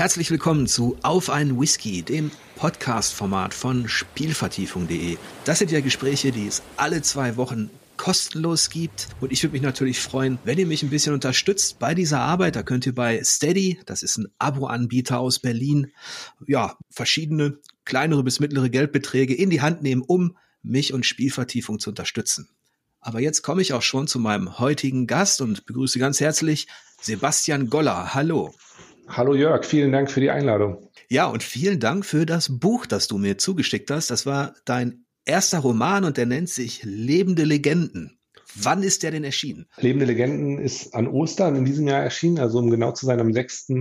Herzlich willkommen zu Auf einen Whisky, dem Podcast-Format von Spielvertiefung.de. Das sind ja Gespräche, die es alle zwei Wochen kostenlos gibt. Und ich würde mich natürlich freuen, wenn ihr mich ein bisschen unterstützt bei dieser Arbeit. Da könnt ihr bei Steady, das ist ein Abo-Anbieter aus Berlin, ja, verschiedene kleinere bis mittlere Geldbeträge in die Hand nehmen, um mich und Spielvertiefung zu unterstützen. Aber jetzt komme ich auch schon zu meinem heutigen Gast und begrüße ganz herzlich Sebastian Goller. Hallo. Hallo Jörg, vielen Dank für die Einladung. Ja, und vielen Dank für das Buch, das du mir zugeschickt hast. Das war dein erster Roman und der nennt sich Lebende Legenden. Wann ist der denn erschienen? Lebende Legenden ist an Ostern in diesem Jahr erschienen, also um genau zu sein am 6.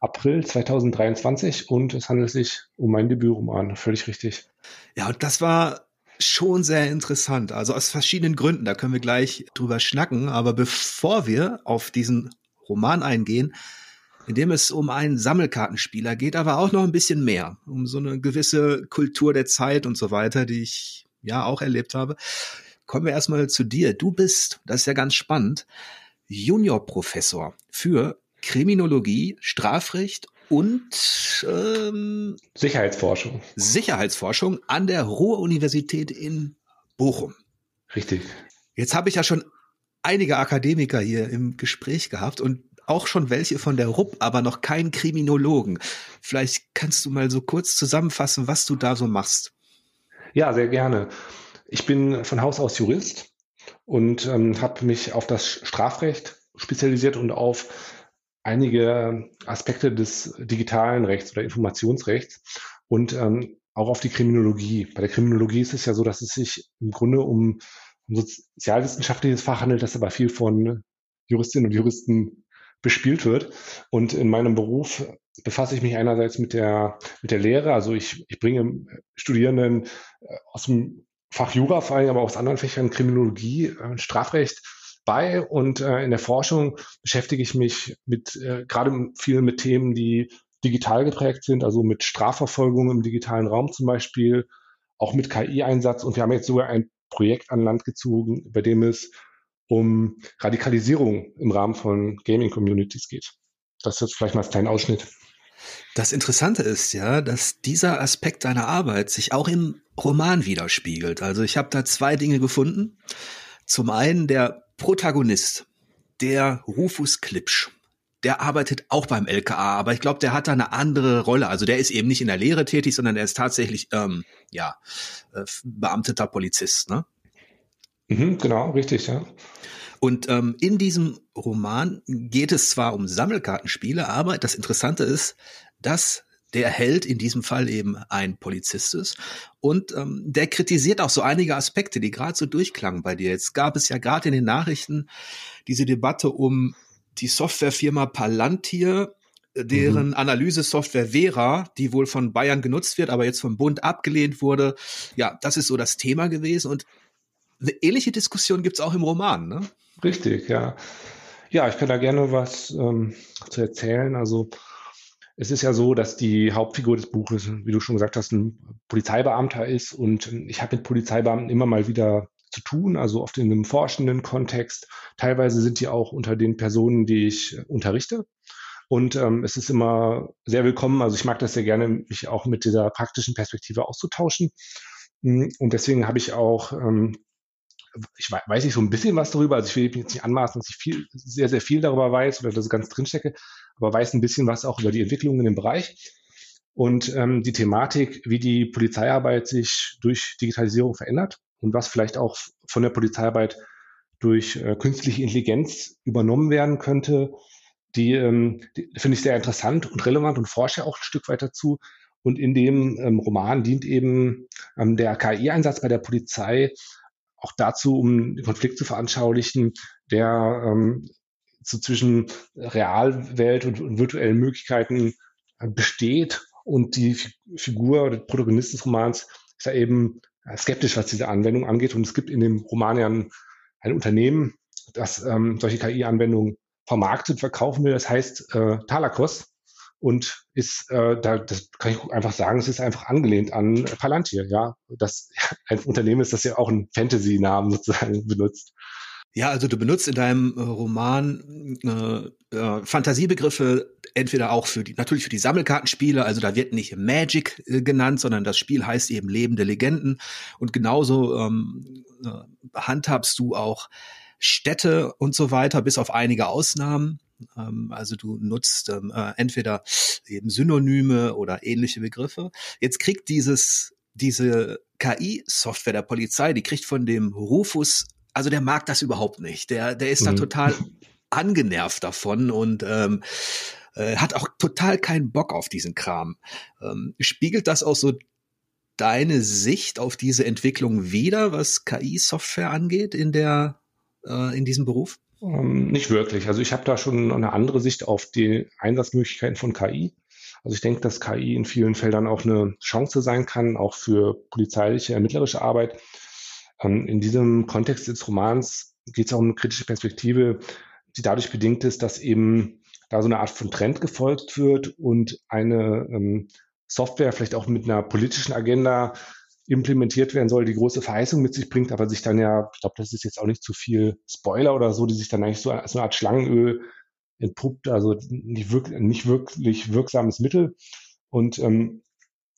April 2023 und es handelt sich um mein Debütroman, völlig richtig. Ja, und das war schon sehr interessant, also aus verschiedenen Gründen, da können wir gleich drüber schnacken, aber bevor wir auf diesen Roman eingehen, in dem es um einen Sammelkartenspieler geht, aber auch noch ein bisschen mehr, um so eine gewisse Kultur der Zeit und so weiter, die ich ja auch erlebt habe. Kommen wir erstmal zu dir. Du bist, das ist ja ganz spannend, Juniorprofessor für Kriminologie, Strafrecht und ähm, Sicherheitsforschung. Sicherheitsforschung an der Ruhr-Universität in Bochum. Richtig. Jetzt habe ich ja schon einige Akademiker hier im Gespräch gehabt und auch schon welche von der RUP, aber noch keinen Kriminologen. Vielleicht kannst du mal so kurz zusammenfassen, was du da so machst. Ja, sehr gerne. Ich bin von Haus aus Jurist und ähm, habe mich auf das Strafrecht spezialisiert und auf einige Aspekte des digitalen Rechts oder Informationsrechts und ähm, auch auf die Kriminologie. Bei der Kriminologie ist es ja so, dass es sich im Grunde um, um sozialwissenschaftliches Fach handelt, das aber viel von Juristinnen und Juristen bespielt wird. Und in meinem Beruf befasse ich mich einerseits mit der, mit der Lehre. Also ich, ich bringe Studierenden äh, aus dem Fach Jura vor allem, aber aus anderen Fächern Kriminologie, äh, Strafrecht bei. Und äh, in der Forschung beschäftige ich mich mit äh, gerade viel mit Themen, die digital geprägt sind, also mit Strafverfolgung im digitalen Raum zum Beispiel, auch mit KI-Einsatz. Und wir haben jetzt sogar ein Projekt an Land gezogen, bei dem es um Radikalisierung im Rahmen von Gaming-Communities geht. Das ist jetzt vielleicht mal ein kleiner Ausschnitt. Das Interessante ist ja, dass dieser Aspekt deiner Arbeit sich auch im Roman widerspiegelt. Also ich habe da zwei Dinge gefunden. Zum einen der Protagonist, der Rufus Klipsch. Der arbeitet auch beim LKA, aber ich glaube, der hat da eine andere Rolle. Also der ist eben nicht in der Lehre tätig, sondern er ist tatsächlich ähm, ja äh, beamteter Polizist. Ne? Mhm, genau, richtig, ja. Und ähm, in diesem Roman geht es zwar um Sammelkartenspiele, aber das Interessante ist, dass der Held in diesem Fall eben ein Polizist ist. Und ähm, der kritisiert auch so einige Aspekte, die gerade so durchklangen bei dir. Jetzt gab es ja gerade in den Nachrichten diese Debatte um die Softwarefirma Palantir, deren mhm. Analysesoftware Vera, die wohl von Bayern genutzt wird, aber jetzt vom Bund abgelehnt wurde. Ja, das ist so das Thema gewesen. Und eine ähnliche Diskussion gibt es auch im Roman, ne? Richtig, ja. Ja, ich kann da gerne was ähm, zu erzählen. Also es ist ja so, dass die Hauptfigur des Buches, wie du schon gesagt hast, ein Polizeibeamter ist und ich habe mit Polizeibeamten immer mal wieder zu tun, also oft in einem forschenden Kontext. Teilweise sind die auch unter den Personen, die ich unterrichte. Und ähm, es ist immer sehr willkommen. Also ich mag das sehr gerne, mich auch mit dieser praktischen Perspektive auszutauschen. Und deswegen habe ich auch ähm, ich weiß nicht so ein bisschen was darüber, also ich will jetzt nicht anmaßen, dass ich viel, sehr, sehr viel darüber weiß oder das ganz drinstecke, aber weiß ein bisschen was auch über die Entwicklung in dem Bereich und ähm, die Thematik, wie die Polizeiarbeit sich durch Digitalisierung verändert und was vielleicht auch von der Polizeiarbeit durch äh, künstliche Intelligenz übernommen werden könnte, die, ähm, die finde ich sehr interessant und relevant und forsche auch ein Stück weit dazu. Und in dem ähm, Roman dient eben ähm, der KI-Einsatz bei der Polizei auch dazu, um den Konflikt zu veranschaulichen, der ähm, so zwischen Realwelt und, und virtuellen Möglichkeiten äh, besteht. Und die Figur oder Protagonist des Romans ist ja eben äh, skeptisch, was diese Anwendung angeht. Und es gibt in dem Roman ja ein, ein Unternehmen, das ähm, solche KI-Anwendungen vermarktet, verkaufen will. Das heißt äh, Talakos und ist, äh, da, das kann ich einfach sagen, es ist einfach angelehnt an Palantir, ja. Das ein Unternehmen ist, das ja auch einen Fantasy-Namen sozusagen benutzt. Ja, also du benutzt in deinem äh, Roman äh, äh, Fantasiebegriffe entweder auch für die, natürlich für die Sammelkartenspiele, also da wird nicht Magic äh, genannt, sondern das Spiel heißt eben lebende Legenden. Und genauso ähm, äh, handhabst du auch Städte und so weiter, bis auf einige Ausnahmen. Ähm, also du nutzt ähm, äh, entweder eben Synonyme oder ähnliche Begriffe. Jetzt kriegt dieses diese KI-Software der Polizei, die kriegt von dem Rufus also der mag das überhaupt nicht. Der, der ist mhm. da total angenervt davon und ähm, äh, hat auch total keinen Bock auf diesen Kram. Ähm, spiegelt das auch so deine Sicht auf diese Entwicklung wider, was KI-Software angeht in der äh, in diesem Beruf? Ähm, nicht wirklich. Also ich habe da schon eine andere Sicht auf die Einsatzmöglichkeiten von KI. Also ich denke, dass KI in vielen Feldern auch eine Chance sein kann, auch für polizeiliche, ermittlerische Arbeit. Ähm, in diesem Kontext des Romans geht es auch um eine kritische Perspektive, die dadurch bedingt ist, dass eben da so eine Art von Trend gefolgt wird und eine ähm, Software vielleicht auch mit einer politischen Agenda implementiert werden soll, die große Verheißung mit sich bringt, aber sich dann ja, ich glaube, das ist jetzt auch nicht zu viel Spoiler oder so, die sich dann eigentlich so als eine Art Schlangenöl entpuppt, also nicht, wirklich, nicht wirklich wirksames Mittel. Und ähm,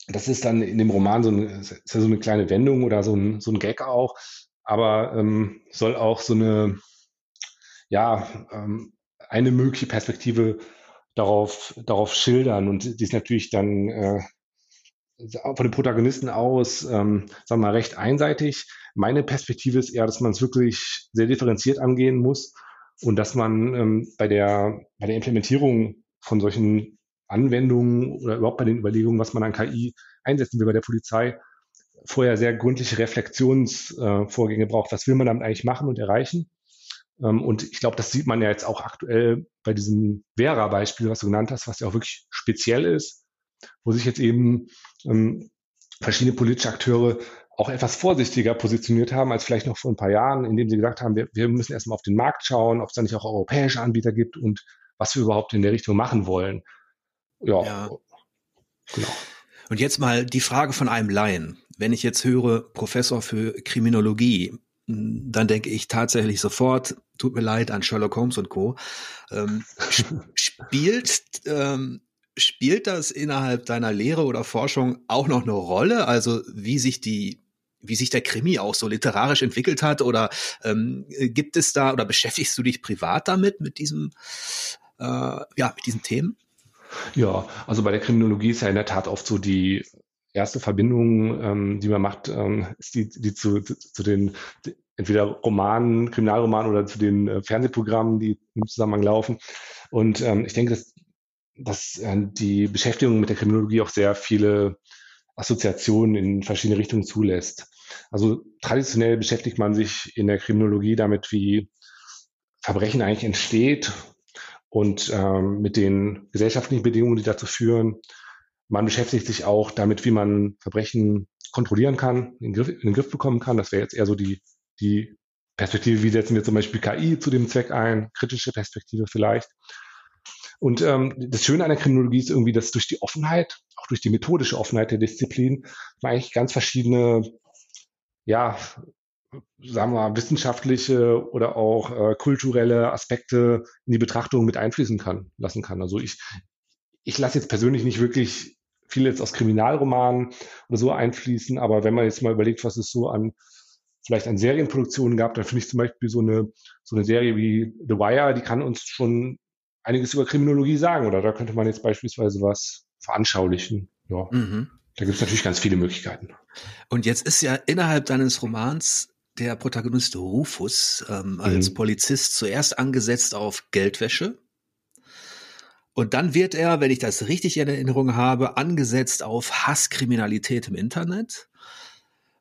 das ist dann in dem Roman so eine, ist ja so eine kleine Wendung oder so ein, so ein Gag auch, aber ähm, soll auch so eine, ja, ähm, eine mögliche Perspektive darauf, darauf schildern. Und die ist natürlich dann äh, von den Protagonisten aus, ähm, sagen wir mal, recht einseitig. Meine Perspektive ist eher, dass man es wirklich sehr differenziert angehen muss und dass man ähm, bei, der, bei der Implementierung von solchen Anwendungen oder überhaupt bei den Überlegungen, was man an KI einsetzen will bei der Polizei, vorher sehr gründliche Reflexionsvorgänge äh, braucht. Was will man damit eigentlich machen und erreichen? Ähm, und ich glaube, das sieht man ja jetzt auch aktuell bei diesem Vera-Beispiel, was du genannt hast, was ja auch wirklich speziell ist, wo sich jetzt eben ähm, verschiedene politische Akteure auch etwas vorsichtiger positioniert haben als vielleicht noch vor ein paar Jahren, indem sie gesagt haben, wir, wir müssen erstmal auf den Markt schauen, ob es da nicht auch europäische Anbieter gibt und was wir überhaupt in der Richtung machen wollen. Ja, ja. genau. Und jetzt mal die Frage von einem Laien. Wenn ich jetzt höre, Professor für Kriminologie, dann denke ich tatsächlich sofort, tut mir leid, an Sherlock Holmes und Co. Ähm, spielt, ähm, spielt das innerhalb deiner Lehre oder Forschung auch noch eine Rolle? Also wie sich die wie sich der Krimi auch so literarisch entwickelt hat oder ähm, gibt es da oder beschäftigst du dich privat damit mit diesem äh, ja mit diesen Themen? Ja, also bei der Kriminologie ist ja in der Tat oft so die erste Verbindung, ähm, die man macht, ähm, ist die, die zu, zu, den entweder Romanen, Kriminalromanen oder zu den äh, Fernsehprogrammen, die im Zusammenhang laufen. Und ähm, ich denke, dass, dass äh, die Beschäftigung mit der Kriminologie auch sehr viele Assoziationen in verschiedene Richtungen zulässt. Also traditionell beschäftigt man sich in der Kriminologie damit, wie Verbrechen eigentlich entsteht und ähm, mit den gesellschaftlichen Bedingungen, die dazu führen. Man beschäftigt sich auch damit, wie man Verbrechen kontrollieren kann, in den Griff, in den Griff bekommen kann. Das wäre jetzt eher so die, die Perspektive, wie setzen wir zum Beispiel KI zu dem Zweck ein, kritische Perspektive vielleicht. Und ähm, das Schöne an der Kriminologie ist irgendwie, dass durch die Offenheit, auch durch die methodische Offenheit der Disziplin, man eigentlich ganz verschiedene ja, sagen wir mal, wissenschaftliche oder auch äh, kulturelle Aspekte in die Betrachtung mit einfließen kann, lassen kann. Also ich, ich lasse jetzt persönlich nicht wirklich viel jetzt aus Kriminalromanen oder so einfließen, aber wenn man jetzt mal überlegt, was es so an vielleicht an Serienproduktionen gab, dann finde ich zum Beispiel so eine, so eine Serie wie The Wire, die kann uns schon einiges über Kriminologie sagen oder da könnte man jetzt beispielsweise was veranschaulichen. Ja. Mhm. Da gibt es natürlich ganz viele Möglichkeiten. Und jetzt ist ja innerhalb deines Romans der Protagonist Rufus ähm, als mhm. Polizist zuerst angesetzt auf Geldwäsche. Und dann wird er, wenn ich das richtig in Erinnerung habe, angesetzt auf Hasskriminalität im Internet.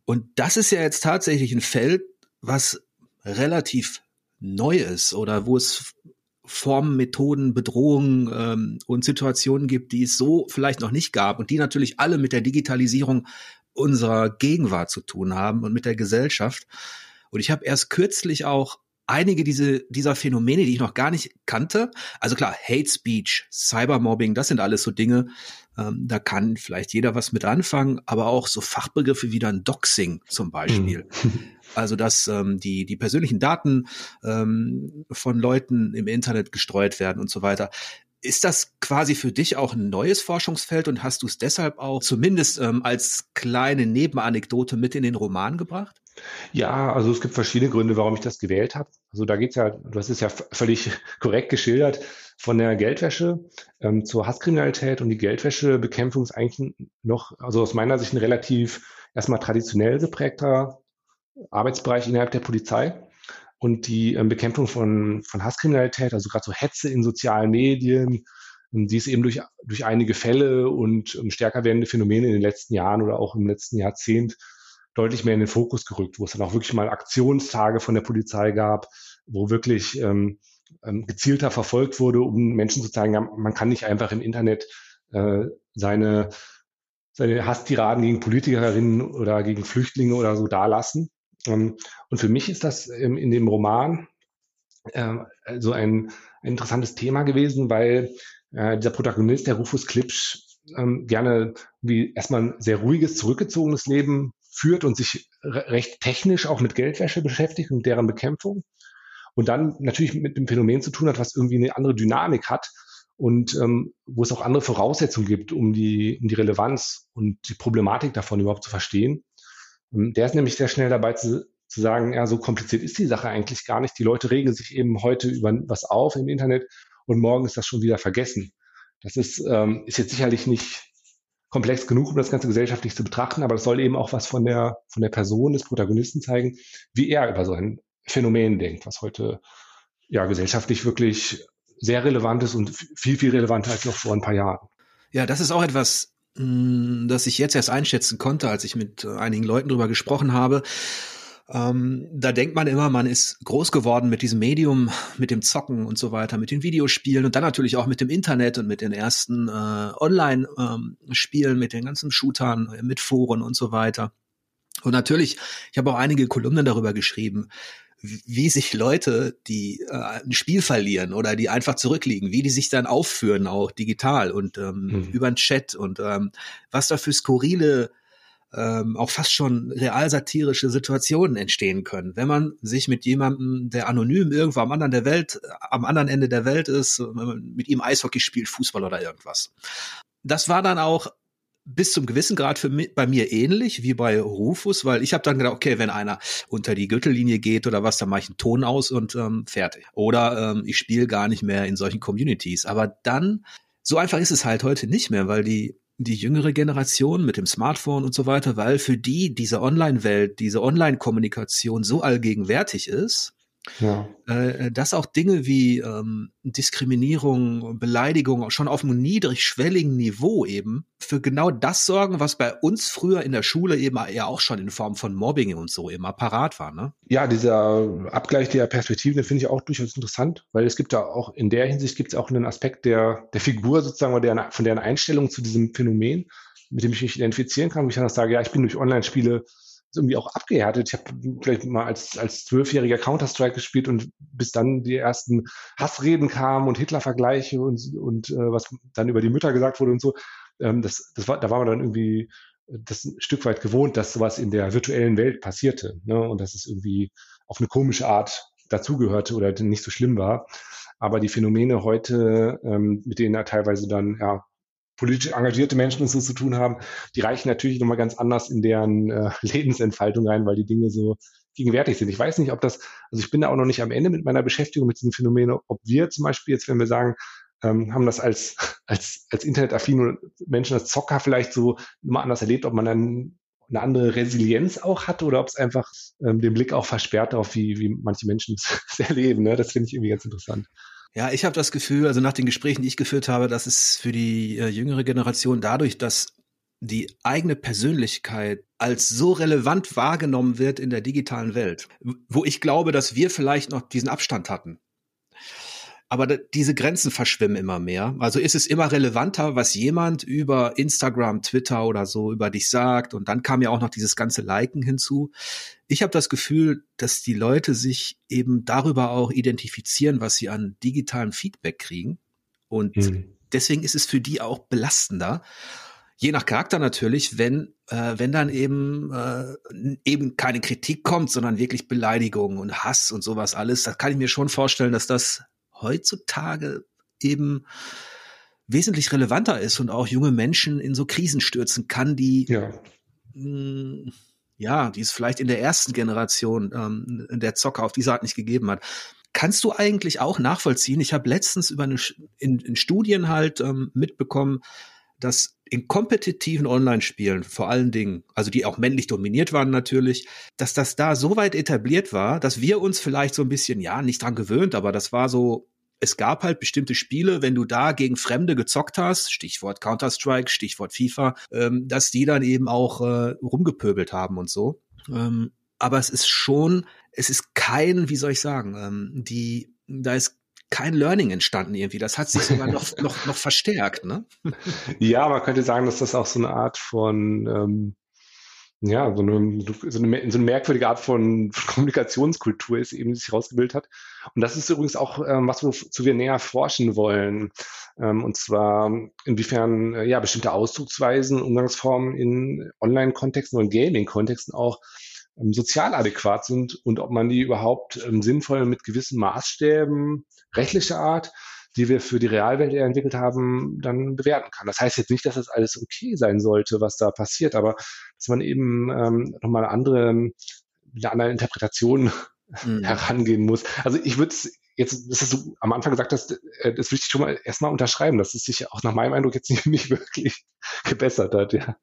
Und das ist ja jetzt tatsächlich ein Feld, was relativ neu ist oder wo es Formen, Methoden, Bedrohungen ähm, und Situationen gibt, die es so vielleicht noch nicht gab und die natürlich alle mit der Digitalisierung unserer Gegenwart zu tun haben und mit der Gesellschaft. Und ich habe erst kürzlich auch einige diese, dieser Phänomene, die ich noch gar nicht kannte. Also klar, Hate Speech, Cybermobbing, das sind alles so Dinge, Ähm, da kann vielleicht jeder was mit anfangen, aber auch so Fachbegriffe wie dann Doxing zum Beispiel. Mhm. Also dass ähm, die, die persönlichen Daten ähm, von Leuten im Internet gestreut werden und so weiter. Ist das quasi für dich auch ein neues Forschungsfeld und hast du es deshalb auch zumindest ähm, als kleine Nebenanekdote mit in den Roman gebracht? Ja, also es gibt verschiedene Gründe, warum ich das gewählt habe. Also da geht's ja, du hast es ja völlig korrekt geschildert, von der Geldwäsche ähm, zur Hasskriminalität und die Geldwäschebekämpfung ist eigentlich noch, also aus meiner Sicht ein relativ erstmal traditionell geprägter Arbeitsbereich innerhalb der Polizei. Und die ähm, Bekämpfung von, von Hasskriminalität, also gerade so Hetze in sozialen Medien, ähm, die ist eben durch, durch einige Fälle und ähm, stärker werdende Phänomene in den letzten Jahren oder auch im letzten Jahrzehnt deutlich mehr in den Fokus gerückt, wo es dann auch wirklich mal Aktionstage von der Polizei gab, wo wirklich ähm, gezielter verfolgt wurde, um Menschen zu zeigen, man kann nicht einfach im Internet äh, seine, seine Hasstiraden gegen Politikerinnen oder gegen Flüchtlinge oder so dalassen. Ähm, und für mich ist das ähm, in dem Roman äh, so ein, ein interessantes Thema gewesen, weil äh, dieser Protagonist, der Rufus Klipsch, ähm, gerne wie erstmal ein sehr ruhiges, zurückgezogenes Leben führt und sich recht technisch auch mit Geldwäsche beschäftigt und deren Bekämpfung. Und dann natürlich mit dem Phänomen zu tun hat, was irgendwie eine andere Dynamik hat und ähm, wo es auch andere Voraussetzungen gibt, um die, um die Relevanz und die Problematik davon überhaupt zu verstehen. Ähm, der ist nämlich sehr schnell dabei zu, zu sagen, ja, so kompliziert ist die Sache eigentlich gar nicht. Die Leute regen sich eben heute über was auf im Internet und morgen ist das schon wieder vergessen. Das ist, ähm, ist jetzt sicherlich nicht komplex genug, um das Ganze gesellschaftlich zu betrachten, aber es soll eben auch was von der, von der Person des Protagonisten zeigen, wie er über so ein Phänomen denkt, was heute ja gesellschaftlich wirklich sehr relevant ist und viel, viel relevanter als noch vor ein paar Jahren. Ja, das ist auch etwas, mm, das ich jetzt erst einschätzen konnte, als ich mit einigen Leuten darüber gesprochen habe. Ähm, da denkt man immer, man ist groß geworden mit diesem Medium, mit dem Zocken und so weiter, mit den Videospielen und dann natürlich auch mit dem Internet und mit den ersten äh, Online-Spielen, ähm, mit den ganzen Shootern, mit Foren und so weiter. Und natürlich, ich habe auch einige Kolumnen darüber geschrieben, wie sich Leute, die äh, ein Spiel verlieren oder die einfach zurückliegen, wie die sich dann aufführen, auch digital und ähm, mhm. über den Chat und ähm, was da für skurrile ähm, auch fast schon realsatirische Situationen entstehen können, wenn man sich mit jemandem, der anonym irgendwo am anderen der Welt, am anderen Ende der Welt ist, mit ihm Eishockey spielt, Fußball oder irgendwas. Das war dann auch bis zum gewissen Grad für mich, bei mir ähnlich wie bei Rufus, weil ich habe dann gedacht, okay, wenn einer unter die Gürtellinie geht oder was, dann mache ich einen Ton aus und ähm, fertig. Oder ähm, ich spiele gar nicht mehr in solchen Communities. Aber dann, so einfach ist es halt heute nicht mehr, weil die die jüngere Generation mit dem Smartphone und so weiter, weil für die diese Online-Welt, diese Online-Kommunikation so allgegenwärtig ist, ja. äh, dass auch Dinge wie ähm, Diskriminierung, Beleidigung schon auf einem niedrigschwelligen Niveau eben für genau das sorgen, was bei uns früher in der Schule eben ja auch schon in Form von Mobbing und so immer parat war. Ne? Ja, dieser Abgleich der Perspektiven, den finde ich auch durchaus interessant, weil es gibt da auch in der Hinsicht gibt es auch einen Aspekt der, der Figur sozusagen oder der, von deren Einstellung zu diesem Phänomen, mit dem ich mich identifizieren kann, wo ich dann sage, ja, ich bin durch Online-Spiele irgendwie auch abgehärtet. Ich habe vielleicht mal als als zwölfjähriger Counter-Strike gespielt und bis dann die ersten Hassreden kamen und Hitler-Vergleiche und, und äh, was dann über die Mütter gesagt wurde und so. Ähm, das, das war, da war man dann irgendwie das ein Stück weit gewohnt, dass sowas in der virtuellen Welt passierte ne? und dass es irgendwie auf eine komische Art dazugehörte oder nicht so schlimm war. Aber die Phänomene heute, ähm, mit denen er teilweise dann ja politisch engagierte Menschen so zu tun haben, die reichen natürlich nochmal ganz anders in deren äh, Lebensentfaltung rein, weil die Dinge so gegenwärtig sind. Ich weiß nicht, ob das, also ich bin da auch noch nicht am Ende mit meiner Beschäftigung mit diesen Phänomenen, ob wir zum Beispiel jetzt, wenn wir sagen, ähm, haben das als, als, als internetaffine Menschen, als Zocker vielleicht so immer anders erlebt, ob man dann eine andere Resilienz auch hat oder ob es einfach ähm, den Blick auch versperrt auf, wie, wie manche Menschen es erleben. Ne? Das finde ich irgendwie ganz interessant. Ja, ich habe das Gefühl, also nach den Gesprächen, die ich geführt habe, dass es für die äh, jüngere Generation dadurch, dass die eigene Persönlichkeit als so relevant wahrgenommen wird in der digitalen Welt, wo ich glaube, dass wir vielleicht noch diesen Abstand hatten. Aber diese Grenzen verschwimmen immer mehr. Also ist es immer relevanter, was jemand über Instagram, Twitter oder so über dich sagt. Und dann kam ja auch noch dieses ganze Liken hinzu. Ich habe das Gefühl, dass die Leute sich eben darüber auch identifizieren, was sie an digitalem Feedback kriegen. Und mhm. deswegen ist es für die auch belastender. Je nach Charakter natürlich, wenn, äh, wenn dann eben, äh, eben keine Kritik kommt, sondern wirklich Beleidigung und Hass und sowas alles, da kann ich mir schon vorstellen, dass das heutzutage eben wesentlich relevanter ist und auch junge Menschen in so Krisen stürzen kann, die ja, mh, hm, ja die es vielleicht in der ersten Generation ähm, der Zocker auf diese Art nicht gegeben hat. Kannst du eigentlich auch nachvollziehen? Ich habe letztens über eine in, in Studien halt ähm, mitbekommen, dass in kompetitiven Online-Spielen vor allen Dingen, also die auch männlich dominiert waren natürlich, dass das da so weit etabliert war, dass wir uns vielleicht so ein bisschen, ja, nicht dran gewöhnt, aber das war so es gab halt bestimmte Spiele, wenn du da gegen Fremde gezockt hast, Stichwort Counter-Strike, Stichwort FIFA, ähm, dass die dann eben auch äh, rumgepöbelt haben und so. Ähm, aber es ist schon, es ist kein, wie soll ich sagen, ähm, die, da ist kein Learning entstanden irgendwie. Das hat sich sogar noch, noch, noch verstärkt, ne? Ja, man könnte sagen, dass das auch so eine Art von ähm, ja, so eine, so eine, so eine merkwürdige Art von Kommunikationskultur ist eben, die sich herausgebildet hat. Und das ist übrigens auch ähm, was, wozu wir näher forschen wollen. Ähm, und zwar, inwiefern äh, ja bestimmte Ausdrucksweisen, Umgangsformen in Online-Kontexten und Gaming-Kontexten auch sozial adäquat sind und ob man die überhaupt ähm, sinnvoll mit gewissen Maßstäben rechtlicher Art die wir für die Realwelt entwickelt haben, dann bewerten kann. Das heißt jetzt nicht, dass das alles okay sein sollte, was da passiert, aber dass man eben ähm, nochmal eine andere, eine andere Interpretation mhm. herangehen muss. Also ich würde es jetzt, das ist so am Anfang gesagt hast, äh, das würde ich schon mal erstmal unterschreiben, dass es sich auch nach meinem Eindruck jetzt nicht, nicht wirklich gebessert hat, ja.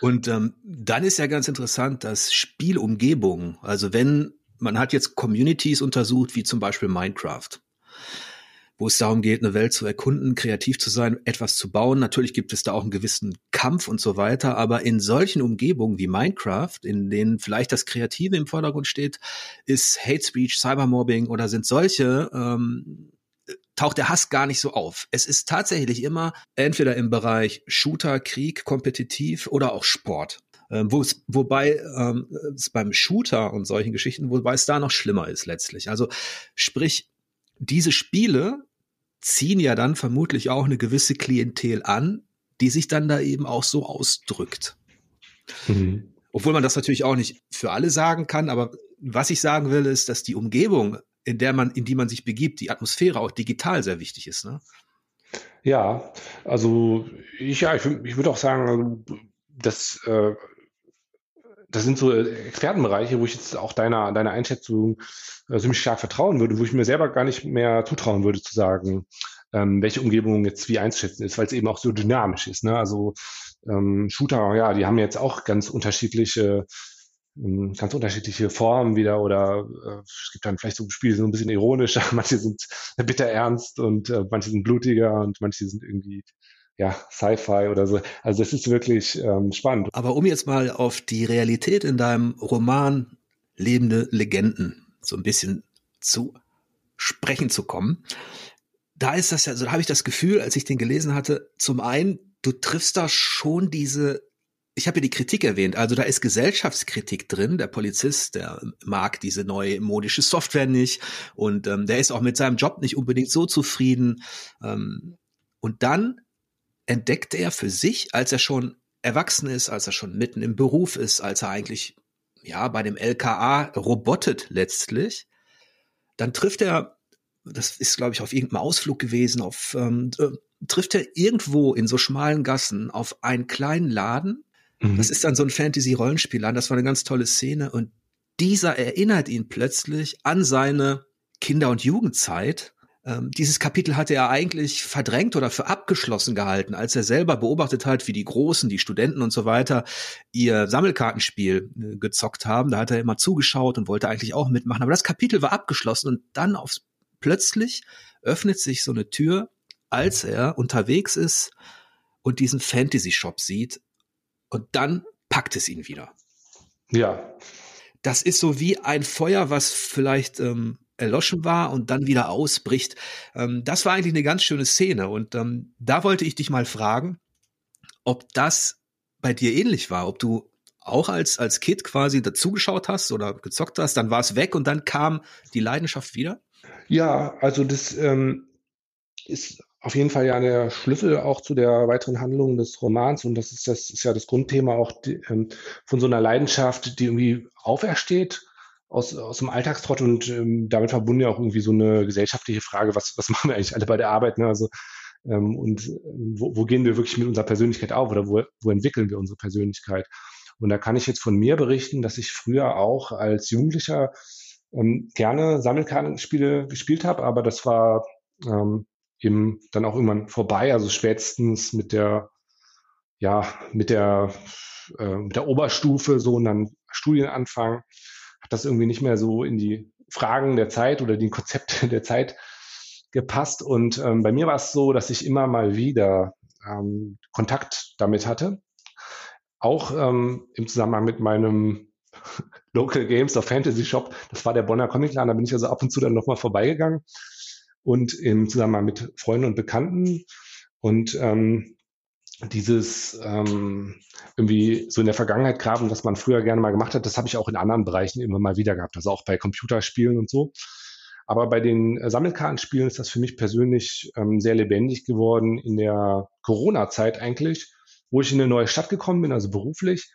Und ähm, dann ist ja ganz interessant, dass Spielumgebung, also wenn man hat jetzt Communities untersucht, wie zum Beispiel Minecraft wo es darum geht, eine Welt zu erkunden, kreativ zu sein, etwas zu bauen. Natürlich gibt es da auch einen gewissen Kampf und so weiter, aber in solchen Umgebungen wie Minecraft, in denen vielleicht das Kreative im Vordergrund steht, ist Hate Speech, Cybermobbing oder sind solche ähm, taucht der Hass gar nicht so auf. Es ist tatsächlich immer entweder im Bereich Shooter, Krieg, kompetitiv oder auch Sport. Ähm, wobei ähm, es beim Shooter und solchen Geschichten, wobei es da noch schlimmer ist letztlich. Also sprich, diese Spiele ziehen ja dann vermutlich auch eine gewisse Klientel an, die sich dann da eben auch so ausdrückt. Mhm. Obwohl man das natürlich auch nicht für alle sagen kann, aber was ich sagen will, ist, dass die Umgebung, in der man, in die man sich begibt, die Atmosphäre auch digital sehr wichtig ist. Ne? Ja, also ich, ja, ich, ich würde auch sagen, dass äh, das sind so äh, Expertenbereiche, wo ich jetzt auch deiner, deiner Einschätzung äh, ziemlich stark vertrauen würde, wo ich mir selber gar nicht mehr zutrauen würde zu sagen, ähm, welche Umgebung jetzt wie einzuschätzen ist, weil es eben auch so dynamisch ist. Ne? Also ähm, Shooter, ja, die haben jetzt auch ganz unterschiedliche ganz unterschiedliche Formen wieder oder äh, es gibt dann vielleicht so Spiele, die sind ein bisschen ironischer, manche sind bitter ernst und äh, manche sind blutiger und manche sind irgendwie ja, Sci-Fi oder so. Also das ist wirklich ähm, spannend. Aber um jetzt mal auf die Realität in deinem Roman Lebende Legenden so ein bisschen zu sprechen zu kommen, da ist das ja, so also habe ich das Gefühl, als ich den gelesen hatte, zum einen, du triffst da schon diese ich habe ja die Kritik erwähnt, also da ist Gesellschaftskritik drin. Der Polizist, der mag diese neue modische Software nicht und ähm, der ist auch mit seinem Job nicht unbedingt so zufrieden. Ähm, und dann entdeckt er für sich, als er schon erwachsen ist, als er schon mitten im Beruf ist, als er eigentlich ja bei dem LKA robotet letztlich, dann trifft er, das ist glaube ich auf irgendeinem Ausflug gewesen, auf ähm, äh, trifft er irgendwo in so schmalen Gassen auf einen kleinen Laden. Mhm. Das ist dann so ein Fantasy-Rollenspielladen. Das war eine ganz tolle Szene und dieser erinnert ihn plötzlich an seine Kinder- und Jugendzeit ähm, dieses Kapitel hatte er eigentlich verdrängt oder für abgeschlossen gehalten, als er selber beobachtet hat, wie die Großen, die Studenten und so weiter ihr Sammelkartenspiel äh, gezockt haben. Da hat er immer zugeschaut und wollte eigentlich auch mitmachen. Aber das Kapitel war abgeschlossen und dann aufs plötzlich öffnet sich so eine Tür, als er unterwegs ist und diesen Fantasy Shop sieht und dann packt es ihn wieder. Ja. Das ist so wie ein Feuer, was vielleicht ähm, erloschen war und dann wieder ausbricht. Ähm, das war eigentlich eine ganz schöne Szene und ähm, da wollte ich dich mal fragen, ob das bei dir ähnlich war, ob du auch als, als Kid quasi dazugeschaut hast oder gezockt hast, dann war es weg und dann kam die Leidenschaft wieder? Ja, also das ähm, ist auf jeden Fall ja der Schlüssel auch zu der weiteren Handlung des Romans. Und das ist, das ist ja das Grundthema auch die, ähm, von so einer Leidenschaft, die irgendwie aufersteht aus, aus dem Alltagstrott und ähm, damit verbunden ja auch irgendwie so eine gesellschaftliche Frage, was, was machen wir eigentlich alle bei der Arbeit? Ne? Also, ähm, und ähm, wo, wo gehen wir wirklich mit unserer Persönlichkeit auf oder wo, wo entwickeln wir unsere Persönlichkeit? Und da kann ich jetzt von mir berichten, dass ich früher auch als Jugendlicher ähm, gerne Sammelkartenspiele gespielt habe, aber das war ähm, eben dann auch irgendwann vorbei, also spätestens mit der, ja, mit der, äh, mit der Oberstufe, so und dann Studienanfang, hat das irgendwie nicht mehr so in die Fragen der Zeit oder die Konzepte der Zeit gepasst. Und ähm, bei mir war es so, dass ich immer mal wieder ähm, Kontakt damit hatte. Auch ähm, im Zusammenhang mit meinem Local Games of Fantasy Shop, das war der Bonner Comic Laden, da bin ich also ab und zu dann nochmal vorbeigegangen und im Zusammenhang mit Freunden und Bekannten. Und ähm, dieses ähm, irgendwie so in der Vergangenheit graben, was man früher gerne mal gemacht hat, das habe ich auch in anderen Bereichen immer mal wieder gehabt, also auch bei Computerspielen und so. Aber bei den äh, Sammelkartenspielen ist das für mich persönlich ähm, sehr lebendig geworden in der Corona-Zeit eigentlich, wo ich in eine neue Stadt gekommen bin, also beruflich,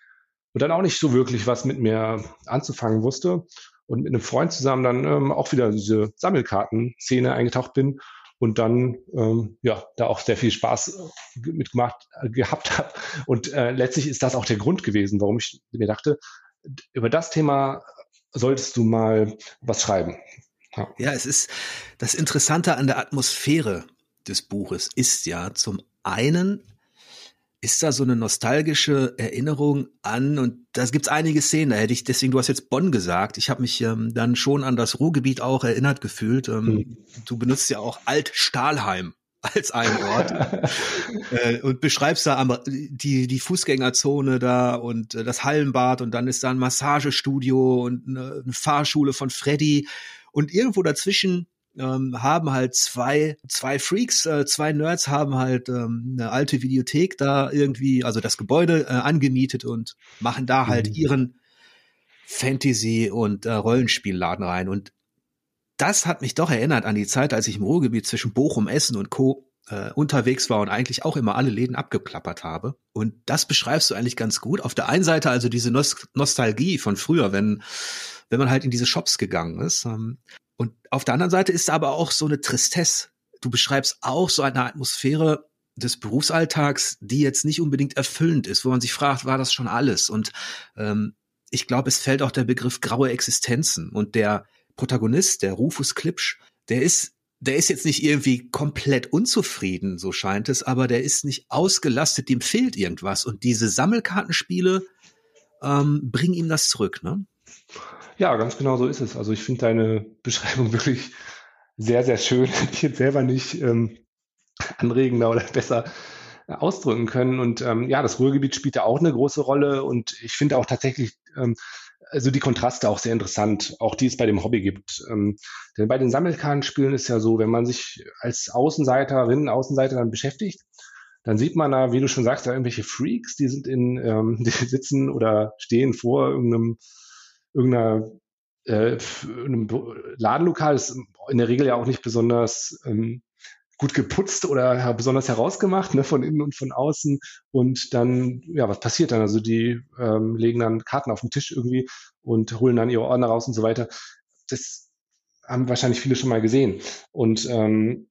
und dann auch nicht so wirklich was mit mir anzufangen wusste und mit einem Freund zusammen dann ähm, auch wieder diese Sammelkarten-Szene eingetaucht bin und dann ähm, ja da auch sehr viel Spaß äh, mitgemacht äh, gehabt habe. Und äh, letztlich ist das auch der Grund gewesen, warum ich mir dachte, über das Thema solltest du mal was schreiben. Ja. ja, es ist das Interessante an der Atmosphäre des Buches ist ja zum einen ist da so eine nostalgische Erinnerung an und da gibt's einige Szenen, da hätte ich, deswegen, du hast jetzt Bonn gesagt, ich habe mich ähm, dann schon an das Ruhrgebiet auch erinnert gefühlt. Ähm, mhm. Du benutzt ja auch Alt-Stahlheim als einen Ort äh, und beschreibst da die, die Fußgängerzone da und äh, das Hallenbad und dann ist da ein Massagestudio und eine, eine Fahrschule von Freddy und irgendwo dazwischen ähm, haben halt zwei, zwei Freaks, äh, zwei Nerds haben halt ähm, eine alte Videothek da irgendwie, also das Gebäude äh, angemietet und machen da halt mhm. ihren Fantasy- und äh, Rollenspielladen rein. Und das hat mich doch erinnert an die Zeit, als ich im Ruhrgebiet zwischen Bochum, Essen und Co. Äh, unterwegs war und eigentlich auch immer alle Läden abgeklappert habe. Und das beschreibst du eigentlich ganz gut. Auf der einen Seite also diese Nost Nostalgie von früher, wenn, wenn man halt in diese Shops gegangen ist. Ähm, und auf der anderen Seite ist aber auch so eine Tristesse. Du beschreibst auch so eine Atmosphäre des Berufsalltags, die jetzt nicht unbedingt erfüllend ist, wo man sich fragt, war das schon alles? Und ähm, ich glaube, es fällt auch der Begriff graue Existenzen. Und der Protagonist, der Rufus Klipsch, der ist der ist jetzt nicht irgendwie komplett unzufrieden, so scheint es, aber der ist nicht ausgelastet, dem fehlt irgendwas. Und diese Sammelkartenspiele ähm, bringen ihm das zurück, ne? Ja, ganz genau so ist es. Also ich finde deine Beschreibung wirklich sehr, sehr schön. Hätte ich jetzt selber nicht ähm, anregender oder besser ausdrücken können. Und ähm, ja, das Ruhrgebiet spielt ja auch eine große Rolle. Und ich finde auch tatsächlich, ähm, also die Kontraste auch sehr interessant, auch die es bei dem Hobby gibt. Ähm, denn bei den Sammelkartenspielen ist ja so, wenn man sich als Außenseiterin, Außenseiter dann beschäftigt, dann sieht man da, wie du schon sagst, da irgendwelche Freaks, die sind in, ähm, die sitzen oder stehen vor irgendeinem irgendeiner äh, einem Ladenlokal ist in der Regel ja auch nicht besonders ähm, gut geputzt oder besonders herausgemacht, ne, von innen und von außen. Und dann, ja, was passiert dann? Also die ähm, legen dann Karten auf den Tisch irgendwie und holen dann ihre Ordner raus und so weiter. Das haben wahrscheinlich viele schon mal gesehen. Und ähm,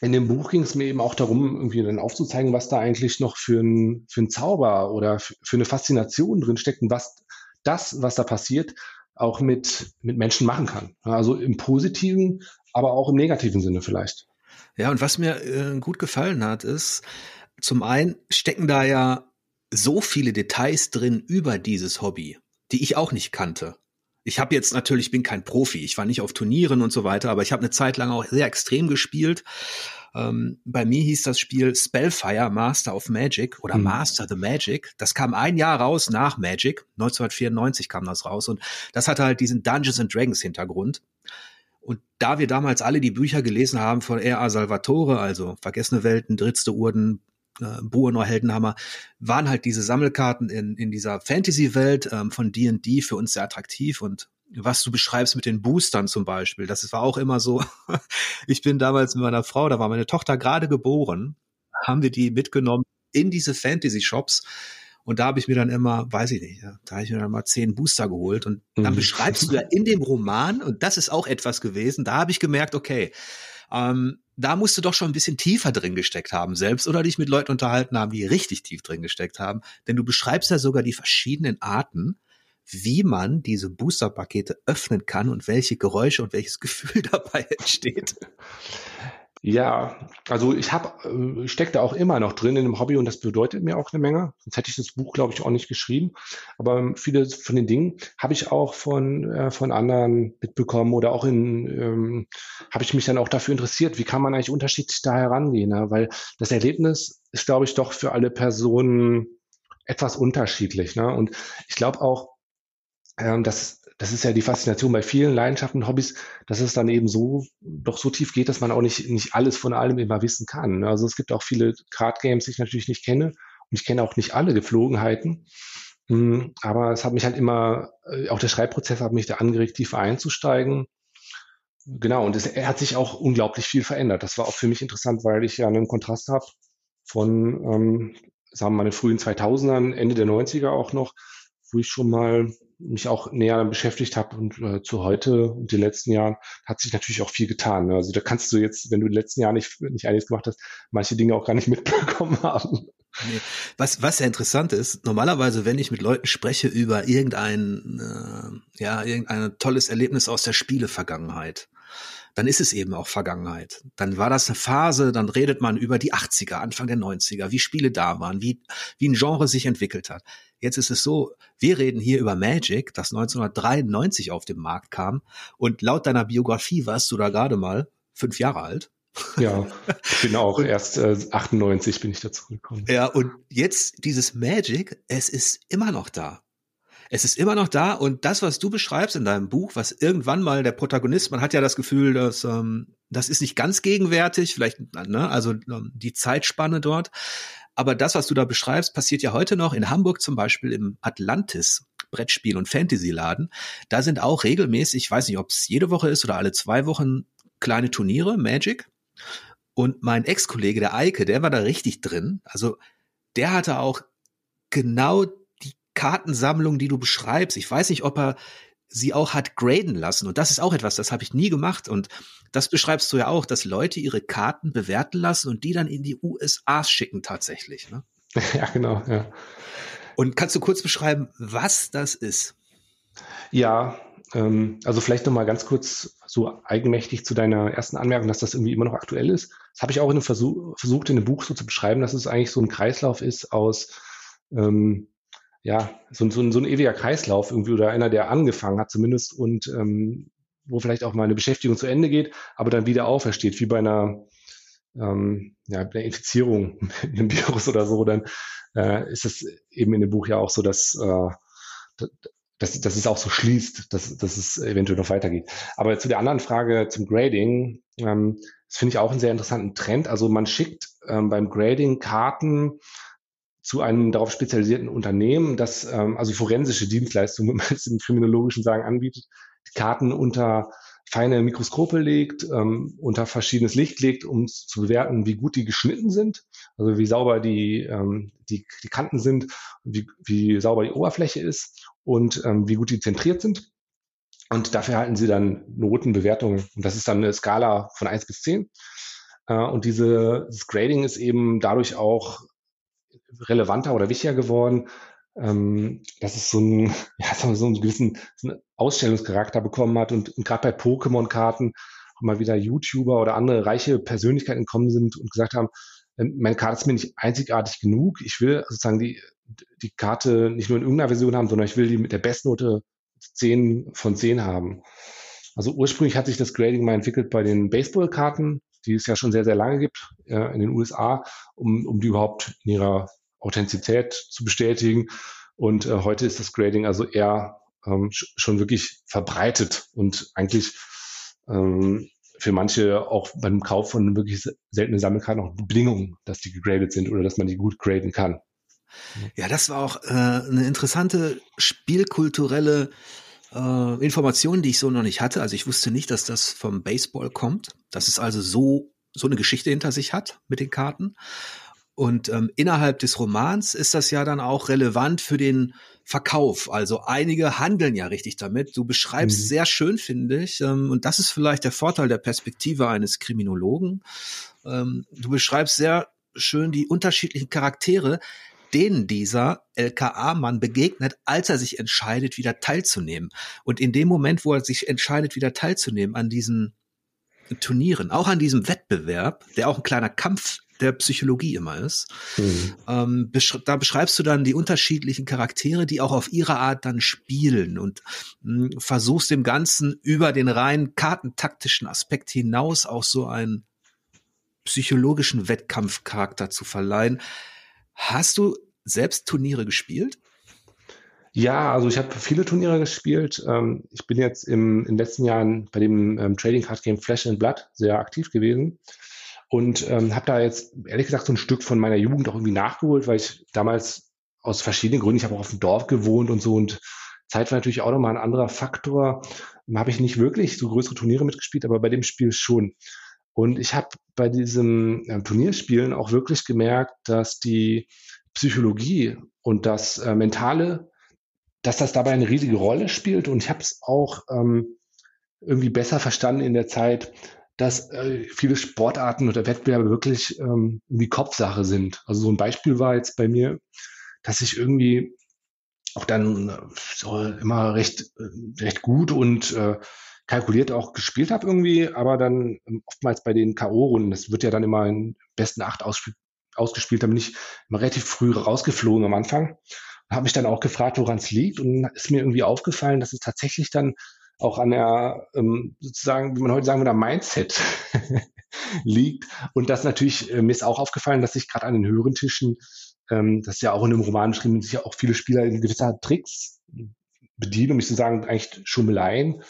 in dem Buch ging es mir eben auch darum, irgendwie dann aufzuzeigen, was da eigentlich noch für ein, für ein Zauber oder für eine Faszination drin steckt und was das, was da passiert, auch mit, mit Menschen machen kann. Also im positiven, aber auch im negativen Sinne vielleicht. Ja, und was mir äh, gut gefallen hat, ist, zum einen stecken da ja so viele Details drin über dieses Hobby, die ich auch nicht kannte. Ich habe jetzt natürlich, bin kein Profi, ich war nicht auf Turnieren und so weiter, aber ich habe eine Zeit lang auch sehr extrem gespielt ähm, bei mir hieß das Spiel Spellfire Master of Magic oder mhm. Master the Magic. Das kam ein Jahr raus nach Magic. 1994 kam das raus und das hatte halt diesen Dungeons and Dragons Hintergrund. Und da wir damals alle die Bücher gelesen haben von R.A. Salvatore, also Vergessene Welten, Drittste Urden, äh, Buonor Heldenhammer, waren halt diese Sammelkarten in, in dieser Fantasy-Welt ähm, von D&D für uns sehr attraktiv und was du beschreibst mit den Boostern zum Beispiel. Das war auch immer so. ich bin damals mit meiner Frau, da war meine Tochter gerade geboren, haben wir die mitgenommen in diese Fantasy-Shops. Und da habe ich mir dann immer, weiß ich nicht, da habe ich mir dann mal zehn Booster geholt. Und dann mhm. beschreibst du ja in dem Roman, und das ist auch etwas gewesen, da habe ich gemerkt, okay, ähm, da musst du doch schon ein bisschen tiefer drin gesteckt haben selbst oder dich mit Leuten unterhalten haben, die richtig tief drin gesteckt haben. Denn du beschreibst ja sogar die verschiedenen Arten, wie man diese Booster-Pakete öffnen kann und welche Geräusche und welches Gefühl dabei entsteht. Ja, also ich habe äh, stecke da auch immer noch drin in dem Hobby und das bedeutet mir auch eine Menge. Sonst hätte ich das Buch, glaube ich, auch nicht geschrieben. Aber viele von den Dingen habe ich auch von äh, von anderen mitbekommen oder auch in ähm, habe ich mich dann auch dafür interessiert, wie kann man eigentlich unterschiedlich da herangehen, ne? weil das Erlebnis ist, glaube ich, doch für alle Personen etwas unterschiedlich. Ne? Und ich glaube auch, ähm, dass das ist ja die Faszination bei vielen Leidenschaften, Hobbys, dass es dann eben so doch so tief geht, dass man auch nicht, nicht alles von allem immer wissen kann. Also es gibt auch viele Card Games, die ich natürlich nicht kenne und ich kenne auch nicht alle Geflogenheiten. Hm, aber es hat mich halt immer, äh, auch der Schreibprozess hat mich da angeregt, tiefer einzusteigen. Genau, und es, hat sich auch unglaublich viel verändert. Das war auch für mich interessant, weil ich ja einen Kontrast habe von, ähm, sagen wir mal, den frühen 2000ern, Ende der 90er auch noch, wo ich schon mal mich auch näher beschäftigt habe und äh, zu heute und den letzten Jahren hat sich natürlich auch viel getan. Ne? Also da kannst du jetzt, wenn du in den letzten Jahren nicht, nicht einiges gemacht hast, manche Dinge auch gar nicht mitbekommen haben. Nee. Was, was ja interessant ist, normalerweise, wenn ich mit Leuten spreche über irgendein, äh, ja, irgendein tolles Erlebnis aus der Spielevergangenheit, dann ist es eben auch Vergangenheit. Dann war das eine Phase, dann redet man über die 80er, Anfang der 90er, wie Spiele da waren, wie, wie ein Genre sich entwickelt hat. Jetzt ist es so, wir reden hier über Magic, das 1993 auf den Markt kam. Und laut deiner Biografie warst du da gerade mal fünf Jahre alt. Ja, ich bin auch erst äh, 98 bin ich dazu gekommen. Ja, und jetzt dieses Magic, es ist immer noch da. Es ist immer noch da und das, was du beschreibst in deinem Buch, was irgendwann mal der Protagonist, man hat ja das Gefühl, dass ähm, das ist nicht ganz gegenwärtig, vielleicht, ne, also ähm, die Zeitspanne dort, aber das, was du da beschreibst, passiert ja heute noch in Hamburg zum Beispiel im Atlantis. Brettspiel- und Fantasy-Laden. Da sind auch regelmäßig, ich weiß nicht, ob es jede Woche ist oder alle zwei Wochen, kleine Turniere, Magic. Und mein Ex-Kollege, der Eike, der war da richtig drin. Also der hatte auch genau Kartensammlung, die du beschreibst. Ich weiß nicht, ob er sie auch hat graden lassen. Und das ist auch etwas, das habe ich nie gemacht. Und das beschreibst du ja auch, dass Leute ihre Karten bewerten lassen und die dann in die USA schicken tatsächlich. Ne? Ja, genau, ja. Und kannst du kurz beschreiben, was das ist? Ja, ähm, also vielleicht noch mal ganz kurz so eigenmächtig zu deiner ersten Anmerkung, dass das irgendwie immer noch aktuell ist. Das habe ich auch in einem Versuch, versucht, in einem Buch so zu beschreiben, dass es eigentlich so ein Kreislauf ist aus ähm, ja, so, so, so ein ewiger Kreislauf irgendwie oder einer, der angefangen hat zumindest und ähm, wo vielleicht auch mal eine Beschäftigung zu Ende geht, aber dann wieder aufersteht, wie bei einer, ähm, ja, bei einer Infizierung mit einem Virus oder so, dann äh, ist es eben in dem Buch ja auch so, dass, äh, dass, dass es auch so schließt, dass, dass es eventuell noch weitergeht. Aber zu der anderen Frage zum Grading, ähm, das finde ich auch einen sehr interessanten Trend. Also man schickt ähm, beim Grading Karten zu einem darauf spezialisierten Unternehmen, das ähm, also forensische Dienstleistungen, wenn man es im kriminologischen sagen, anbietet, Karten unter feine Mikroskope legt, ähm, unter verschiedenes Licht legt, um zu bewerten, wie gut die geschnitten sind, also wie sauber die, ähm, die, die Kanten sind, wie, wie sauber die Oberfläche ist und ähm, wie gut die zentriert sind. Und dafür halten sie dann Notenbewertungen. Und das ist dann eine Skala von eins bis zehn. Äh, und diese, das Grading ist eben dadurch auch relevanter oder wichtiger geworden, ähm, dass es so, ein, ja, so einen gewissen so einen Ausstellungscharakter bekommen hat und, und gerade bei Pokémon-Karten auch mal wieder YouTuber oder andere reiche Persönlichkeiten gekommen sind und gesagt haben, ähm, meine Karte ist mir nicht einzigartig genug. Ich will sozusagen die, die Karte nicht nur in irgendeiner Version haben, sondern ich will die mit der Bestnote 10 von 10 haben. Also ursprünglich hat sich das Grading mal entwickelt bei den Baseball-Karten, die es ja schon sehr, sehr lange gibt äh, in den USA, um, um die überhaupt in ihrer Authentizität zu bestätigen. Und äh, heute ist das Grading also eher ähm, schon wirklich verbreitet und eigentlich ähm, für manche auch beim Kauf von wirklich seltenen Sammelkarten auch Bedingungen, dass die gegradet sind oder dass man die gut graden kann. Ja, das war auch äh, eine interessante spielkulturelle äh, Informationen, die ich so noch nicht hatte. Also ich wusste nicht, dass das vom Baseball kommt, dass es also so so eine Geschichte hinter sich hat mit den Karten. Und ähm, innerhalb des Romans ist das ja dann auch relevant für den Verkauf. Also einige handeln ja richtig damit. Du beschreibst mhm. sehr schön, finde ich, ähm, und das ist vielleicht der Vorteil der Perspektive eines Kriminologen. Ähm, du beschreibst sehr schön die unterschiedlichen Charaktere, denen dieser LKA-Mann begegnet, als er sich entscheidet, wieder teilzunehmen. Und in dem Moment, wo er sich entscheidet, wieder teilzunehmen an diesen Turnieren, auch an diesem Wettbewerb, der auch ein kleiner Kampf der Psychologie immer ist. Mhm. Ähm, besch da beschreibst du dann die unterschiedlichen Charaktere, die auch auf ihre Art dann spielen und mh, hm, versuchst dem Ganzen über den rein kartentaktischen Aspekt hinaus auch so einen psychologischen Wettkampfcharakter zu verleihen. Hast du selbst Turniere gespielt? Ja, also ich habe viele Turniere gespielt. Ähm, ich bin jetzt im, in den letzten Jahren bei dem ähm, Trading Card Game Flash and Blood sehr aktiv gewesen. Und ähm, habe da jetzt ehrlich gesagt so ein Stück von meiner Jugend auch irgendwie nachgeholt, weil ich damals aus verschiedenen Gründen, ich habe auch auf dem Dorf gewohnt und so und Zeit war natürlich auch nochmal ein anderer Faktor. Habe ich nicht wirklich so größere Turniere mitgespielt, aber bei dem Spiel schon. Und ich habe bei diesem äh, Turnierspielen auch wirklich gemerkt, dass die Psychologie und das äh, Mentale, dass das dabei eine riesige Rolle spielt. Und ich habe es auch ähm, irgendwie besser verstanden in der Zeit, dass äh, viele Sportarten oder Wettbewerbe wirklich ähm, wie Kopfsache sind. Also so ein Beispiel war jetzt bei mir, dass ich irgendwie auch dann äh, immer recht, äh, recht gut und äh, kalkuliert auch gespielt habe irgendwie, aber dann ähm, oftmals bei den K.O.-Runden, das wird ja dann immer in besten acht ausgespielt, ausgespielt da bin ich immer relativ früh rausgeflogen am Anfang. Habe mich dann auch gefragt, woran es liegt und ist mir irgendwie aufgefallen, dass es tatsächlich dann auch an der, ähm, sozusagen, wie man heute sagen würde, am Mindset liegt. Und das natürlich, äh, mir ist auch aufgefallen, dass sich gerade an den höheren Tischen, ähm, das ist ja auch in einem Roman beschrieben, sich ja auch viele Spieler in gewisser Tricks bedienen, um nicht zu sagen, eigentlich Schummeleien,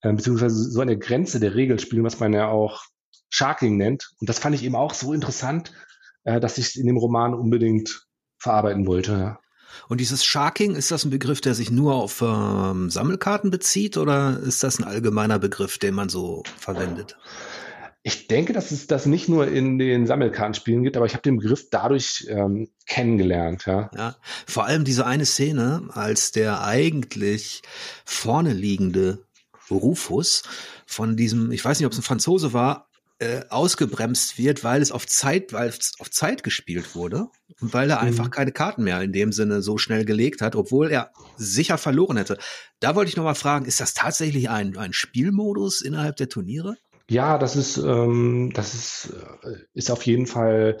äh, beziehungsweise so an der Grenze der Regel spielen, was man ja auch Sharking nennt. Und das fand ich eben auch so interessant, äh, dass ich es in dem Roman unbedingt verarbeiten wollte. Ja. Und dieses Sharking, ist das ein Begriff, der sich nur auf ähm, Sammelkarten bezieht oder ist das ein allgemeiner Begriff, den man so verwendet? Ich denke, dass es das nicht nur in den Sammelkartenspielen gibt, aber ich habe den Begriff dadurch ähm, kennengelernt. Ja. ja, vor allem diese eine Szene, als der eigentlich vorne liegende Rufus von diesem, ich weiß nicht, ob es ein Franzose war, äh, ausgebremst wird, weil es auf Zeit, weil es auf Zeit gespielt wurde und weil er mhm. einfach keine Karten mehr in dem Sinne so schnell gelegt hat, obwohl er sicher verloren hätte. Da wollte ich noch mal fragen, ist das tatsächlich ein, ein Spielmodus innerhalb der Turniere? Ja, das ist, ähm, das ist, äh, ist auf jeden Fall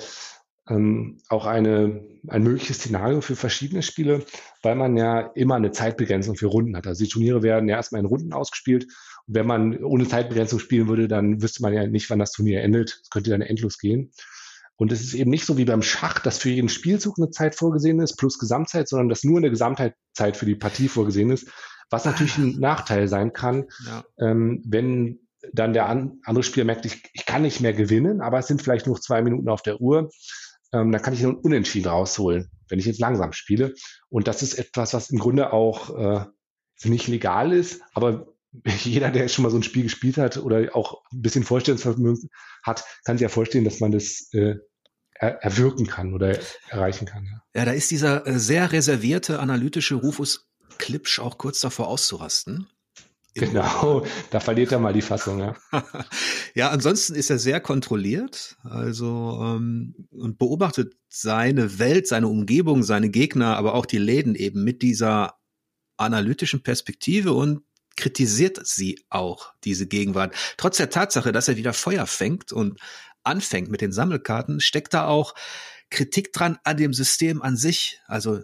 ähm, auch eine, ein mögliches Szenario für verschiedene Spiele, weil man ja immer eine Zeitbegrenzung für Runden hat. Also die Turniere werden ja erstmal in Runden ausgespielt wenn man ohne Zeitbegrenzung spielen würde, dann wüsste man ja nicht, wann das Turnier endet. Es könnte dann endlos gehen. Und es ist eben nicht so wie beim Schach, dass für jeden Spielzug eine Zeit vorgesehen ist, plus Gesamtzeit, sondern dass nur eine Gesamtzeit für die Partie vorgesehen ist, was natürlich ein Nachteil sein kann, ja. ähm, wenn dann der an, andere Spieler merkt, ich, ich kann nicht mehr gewinnen, aber es sind vielleicht nur zwei Minuten auf der Uhr. Ähm, dann kann ich nur Unentschieden rausholen, wenn ich jetzt langsam spiele. Und das ist etwas, was im Grunde auch äh, nicht legal ist, aber jeder, der schon mal so ein Spiel gespielt hat oder auch ein bisschen Vorstellungsvermögen hat, kann sich ja vorstellen, dass man das äh, er erwirken kann oder erreichen kann. Ja, ja da ist dieser äh, sehr reservierte analytische Rufus Klipsch auch kurz davor auszurasten. Genau, da verliert er mal die Fassung, ja. ja, ansonsten ist er sehr kontrolliert, also ähm, und beobachtet seine Welt, seine Umgebung, seine Gegner, aber auch die Läden eben mit dieser analytischen Perspektive und kritisiert sie auch, diese Gegenwart. Trotz der Tatsache, dass er wieder Feuer fängt und anfängt mit den Sammelkarten, steckt da auch Kritik dran an dem System an sich. Also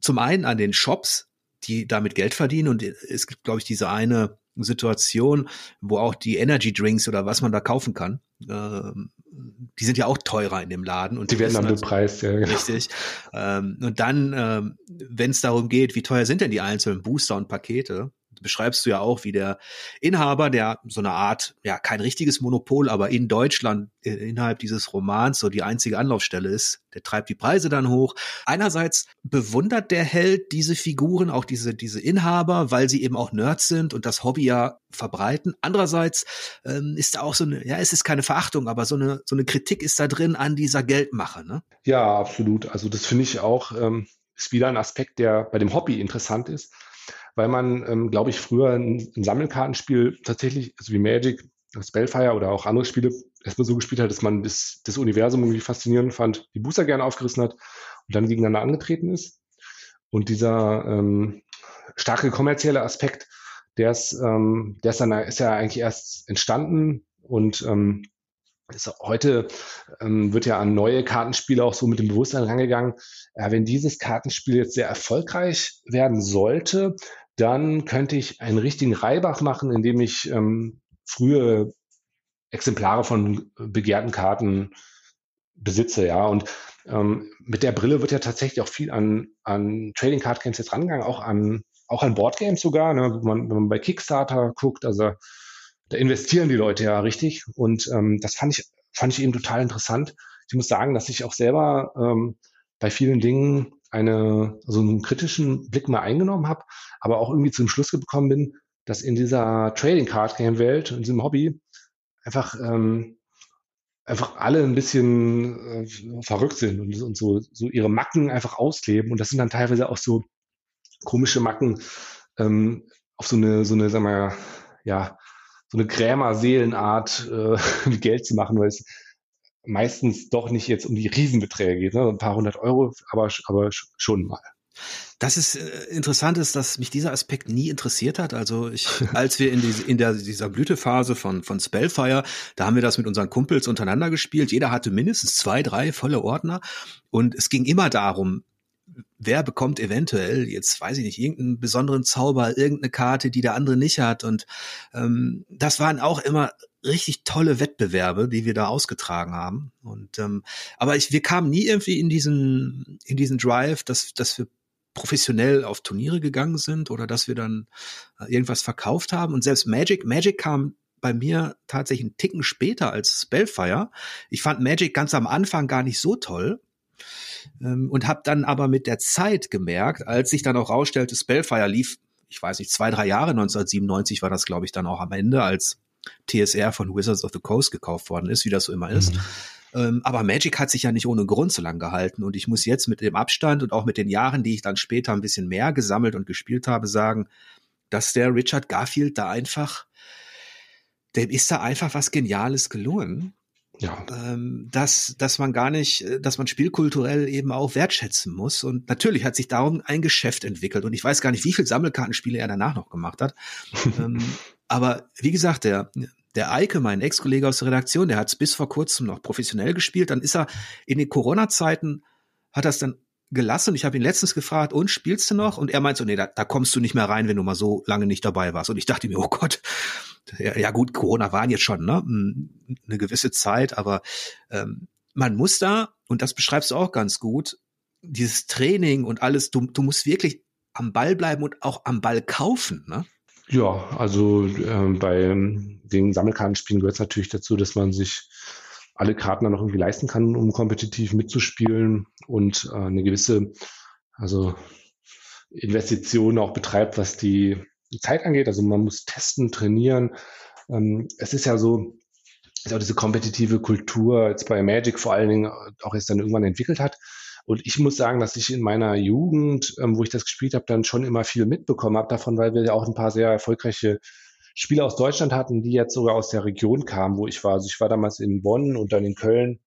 zum einen an den Shops, die damit Geld verdienen und es gibt, glaube ich, diese eine Situation, wo auch die Energy Drinks oder was man da kaufen kann, ähm, die sind ja auch teurer in dem Laden und die, werden dann also, bepreist, ja. Genau. Richtig. Ähm, und dann, ähm, wenn es darum geht, wie teuer sind denn die einzelnen Booster und Pakete, beschreibst du ja auch, wie der Inhaber, der so eine Art, ja, kein richtiges Monopol, aber in Deutschland äh, innerhalb dieses Romans so die einzige Anlaufstelle ist, der treibt die Preise dann hoch. Einerseits bewundert der Held diese Figuren, auch diese, diese Inhaber, weil sie eben auch Nerds sind und das Hobby ja verbreiten. Andererseits ähm, ist da auch so eine, ja, es ist keine Verachtung, aber so eine, so eine Kritik ist da drin an dieser Geldmache, ne? Ja, absolut. Also das finde ich auch, ähm, ist wieder ein Aspekt, der bei dem Hobby interessant ist weil man, ähm, glaube ich, früher ein, ein, Sammelkartenspiel tatsächlich, also wie Magic, Spellfire oder auch andere Spiele, erstmal so gespielt hat, dass man das, das Universum irgendwie faszinierend fand, die Booster gerne aufgerissen hat und dann gegeneinander angetreten ist. Und dieser ähm, starke kommerzielle Aspekt, der ist, ähm, der ist dann ist ja eigentlich erst entstanden und ähm, ist, heute ähm, wird ja an neue Kartenspiele auch so mit dem Bewusstsein rangegangen, äh, wenn dieses Kartenspiel jetzt sehr erfolgreich werden sollte, dann könnte ich einen richtigen Reibach machen, indem ich ähm, frühe Exemplare von begehrten Karten besitze, ja. Und ähm, mit der Brille wird ja tatsächlich auch viel an, an Trading Card Games jetzt rangegangen, auch an, auch an Board Games sogar, ne, wenn, man, wenn man bei Kickstarter guckt, also da investieren die Leute ja richtig. Und ähm, das fand ich, fand ich eben total interessant. Ich muss sagen, dass ich auch selber ähm, bei vielen Dingen eine, also einen kritischen Blick mal eingenommen habe, aber auch irgendwie zum Schluss gekommen bin, dass in dieser Trading Card Game Welt, in diesem Hobby, einfach, ähm, einfach alle ein bisschen äh, verrückt sind und, und so, so ihre Macken einfach ausleben. Und das sind dann teilweise auch so komische Macken ähm, auf so eine, so eine, sagen wir, ja, so eine Krämer-Seelenart, äh, Geld zu machen, weil es meistens doch nicht jetzt um die Riesenbeträge geht, ne? ein paar hundert Euro, aber, aber schon mal. Das ist äh, interessant ist, dass mich dieser Aspekt nie interessiert hat. Also ich, als wir in, diese, in der, dieser Blütephase von, von Spellfire, da haben wir das mit unseren Kumpels untereinander gespielt. Jeder hatte mindestens zwei, drei volle Ordner. Und es ging immer darum, wer bekommt eventuell, jetzt weiß ich nicht, irgendeinen besonderen Zauber, irgendeine Karte, die der andere nicht hat. Und ähm, das waren auch immer richtig tolle Wettbewerbe, die wir da ausgetragen haben. Und ähm, aber ich, wir kamen nie irgendwie in diesen in diesen Drive, dass dass wir professionell auf Turniere gegangen sind oder dass wir dann äh, irgendwas verkauft haben. Und selbst Magic, Magic kam bei mir tatsächlich einen Ticken später als Spellfire. Ich fand Magic ganz am Anfang gar nicht so toll. Ähm, und habe dann aber mit der Zeit gemerkt, als sich dann auch rausstellte, Spellfire lief, ich weiß nicht, zwei, drei Jahre, 1997 war das, glaube ich, dann auch am Ende, als TSR von Wizards of the Coast gekauft worden ist, wie das so immer ist. Mhm. Ähm, aber Magic hat sich ja nicht ohne Grund so lang gehalten. Und ich muss jetzt mit dem Abstand und auch mit den Jahren, die ich dann später ein bisschen mehr gesammelt und gespielt habe, sagen, dass der Richard Garfield da einfach, dem ist da einfach was Geniales gelungen. Ja. Ähm, dass, dass man gar nicht, dass man spielkulturell eben auch wertschätzen muss. Und natürlich hat sich darum ein Geschäft entwickelt. Und ich weiß gar nicht, wie viele Sammelkartenspiele er danach noch gemacht hat. ähm, aber wie gesagt, der, der Eike, mein Ex-Kollege aus der Redaktion, der hat es bis vor kurzem noch professionell gespielt. Dann ist er in den Corona-Zeiten, hat das dann gelassen. Ich habe ihn letztens gefragt, und spielst du noch? Und er meint so, nee, da, da kommst du nicht mehr rein, wenn du mal so lange nicht dabei warst. Und ich dachte mir, oh Gott, ja, gut, Corona waren jetzt schon ne, eine gewisse Zeit, aber ähm, man muss da, und das beschreibst du auch ganz gut, dieses Training und alles, du, du musst wirklich am Ball bleiben und auch am Ball kaufen. Ne? Ja, also äh, bei den Sammelkartenspielen gehört es natürlich dazu, dass man sich alle Karten dann noch irgendwie leisten kann, um kompetitiv mitzuspielen und äh, eine gewisse, also Investition auch betreibt, was die, Zeit angeht. Also man muss testen, trainieren. Ähm, es ist ja so, ist auch diese kompetitive Kultur jetzt bei Magic vor allen Dingen auch erst dann irgendwann entwickelt hat. Und ich muss sagen, dass ich in meiner Jugend, ähm, wo ich das gespielt habe, dann schon immer viel mitbekommen habe davon, weil wir ja auch ein paar sehr erfolgreiche Spieler aus Deutschland hatten, die jetzt sogar aus der Region kamen, wo ich war. Also ich war damals in Bonn und dann in Köln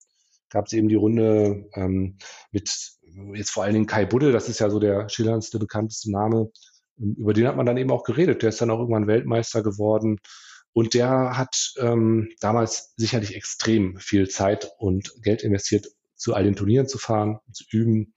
gab es eben die Runde ähm, mit jetzt vor allen Dingen Kai Budde, das ist ja so der schillerndste, bekannteste Name. Ähm, über den hat man dann eben auch geredet. Der ist dann auch irgendwann Weltmeister geworden. Und der hat ähm, damals sicherlich extrem viel Zeit und Geld investiert, zu all den Turnieren zu fahren, zu üben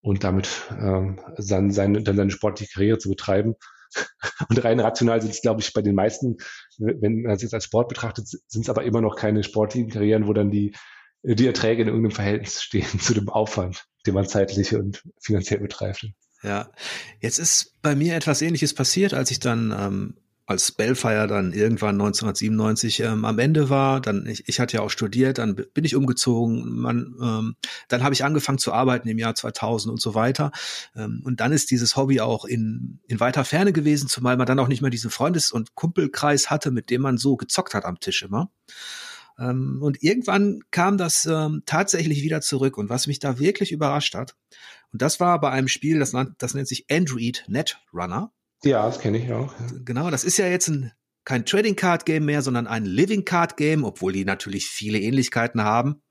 und damit ähm, sein, seine, dann seine sportliche Karriere zu betreiben. Und rein rational sind es, glaube ich, bei den meisten, wenn man es jetzt als Sport betrachtet, sind es aber immer noch keine sportlichen Karrieren, wo dann die, die Erträge in irgendeinem Verhältnis stehen zu dem Aufwand, den man zeitlich und finanziell betreibt. Ja, jetzt ist bei mir etwas Ähnliches passiert, als ich dann ähm, als Spellfire dann irgendwann 1997 ähm, am Ende war, dann ich, ich hatte ja auch studiert, dann bin ich umgezogen, man, ähm, dann habe ich angefangen zu arbeiten im Jahr 2000 und so weiter ähm, und dann ist dieses Hobby auch in in weiter Ferne gewesen, zumal man dann auch nicht mehr diesen Freundes- und Kumpelkreis hatte, mit dem man so gezockt hat am Tisch immer. Ähm, und irgendwann kam das ähm, tatsächlich wieder zurück und was mich da wirklich überrascht hat, und das war bei einem Spiel, das, das nennt sich Android Netrunner. Ja, das kenne ich auch. Ja. Genau, das ist ja jetzt ein, kein Trading Card Game mehr, sondern ein Living Card Game, obwohl die natürlich viele Ähnlichkeiten haben.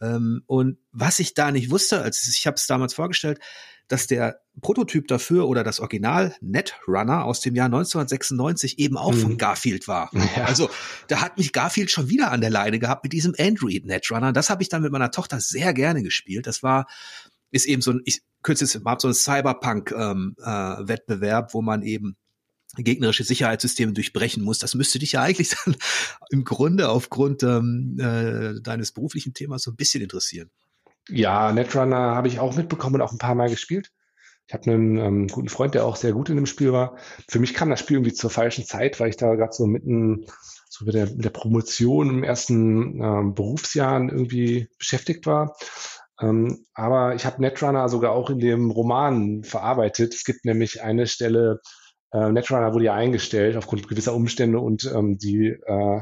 Ähm, und was ich da nicht wusste, als ich habe es damals vorgestellt, dass der Prototyp dafür oder das Original Netrunner aus dem Jahr 1996 eben auch mhm. von Garfield war. Ja. Also da hat mich Garfield schon wieder an der Leine gehabt mit diesem Android Netrunner. Das habe ich dann mit meiner Tochter sehr gerne gespielt. Das war ist eben so ein, ich kürzlich mal so ein Cyberpunk-Wettbewerb, ähm, äh, wo man eben gegnerische Sicherheitssysteme durchbrechen muss. Das müsste dich ja eigentlich dann im Grunde aufgrund ähm, äh, deines beruflichen Themas so ein bisschen interessieren. Ja, Netrunner habe ich auch mitbekommen und auch ein paar Mal gespielt. Ich habe einen ähm, guten Freund, der auch sehr gut in dem Spiel war. Für mich kam das Spiel irgendwie zur falschen Zeit, weil ich da gerade so mitten so mit der, mit der Promotion im ersten ähm, Berufsjahren irgendwie beschäftigt war. Ähm, aber ich habe Netrunner sogar auch in dem Roman verarbeitet. Es gibt nämlich eine Stelle, äh, Netrunner wurde ja eingestellt aufgrund gewisser Umstände und ähm, die äh,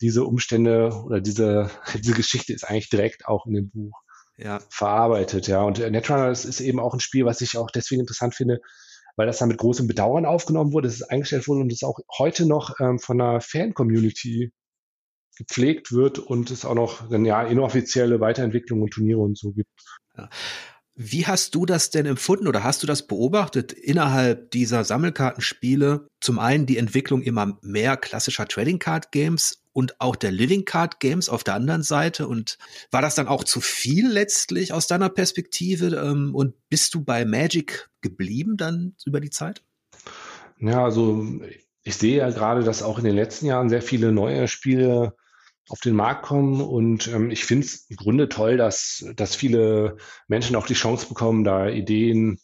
diese Umstände oder diese, diese Geschichte ist eigentlich direkt auch in dem Buch ja. verarbeitet, ja. Und äh, Netrunner ist, ist eben auch ein Spiel, was ich auch deswegen interessant finde, weil das dann mit großem Bedauern aufgenommen wurde, es ist eingestellt wurde und es auch heute noch ähm, von einer Fan-Community gepflegt wird und es auch noch ja, inoffizielle Weiterentwicklung und Turniere und so gibt. Ja. Wie hast du das denn empfunden oder hast du das beobachtet innerhalb dieser Sammelkartenspiele? Zum einen die Entwicklung immer mehr klassischer Trading Card Games und auch der Living Card Games auf der anderen Seite. Und war das dann auch zu viel letztlich aus deiner Perspektive? Ähm, und bist du bei Magic geblieben dann über die Zeit? Ja, also ich sehe ja gerade, dass auch in den letzten Jahren sehr viele neue Spiele auf den Markt kommen. Und ähm, ich finde es im Grunde toll, dass, dass viele Menschen auch die Chance bekommen, da Ideen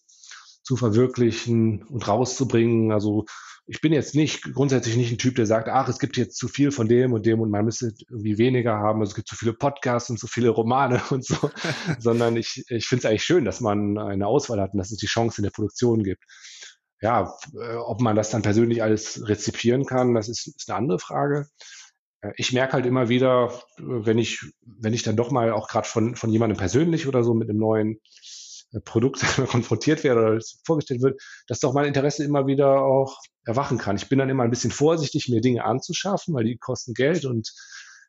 zu verwirklichen und rauszubringen. Also ich bin jetzt nicht grundsätzlich nicht ein Typ, der sagt, ach, es gibt jetzt zu viel von dem und dem und man müsste irgendwie weniger haben. Also es gibt zu viele Podcasts und zu viele Romane und so, sondern ich, ich finde es eigentlich schön, dass man eine Auswahl hat und dass es die Chance in der Produktion gibt. Ja, äh, ob man das dann persönlich alles rezipieren kann, das ist, ist eine andere Frage. Äh, ich merke halt immer wieder, wenn ich, wenn ich dann doch mal auch gerade von, von jemandem persönlich oder so mit einem neuen äh, Produkt konfrontiert werde oder vorgestellt wird, dass doch mein Interesse immer wieder auch erwachen kann. Ich bin dann immer ein bisschen vorsichtig, mir Dinge anzuschaffen, weil die kosten Geld und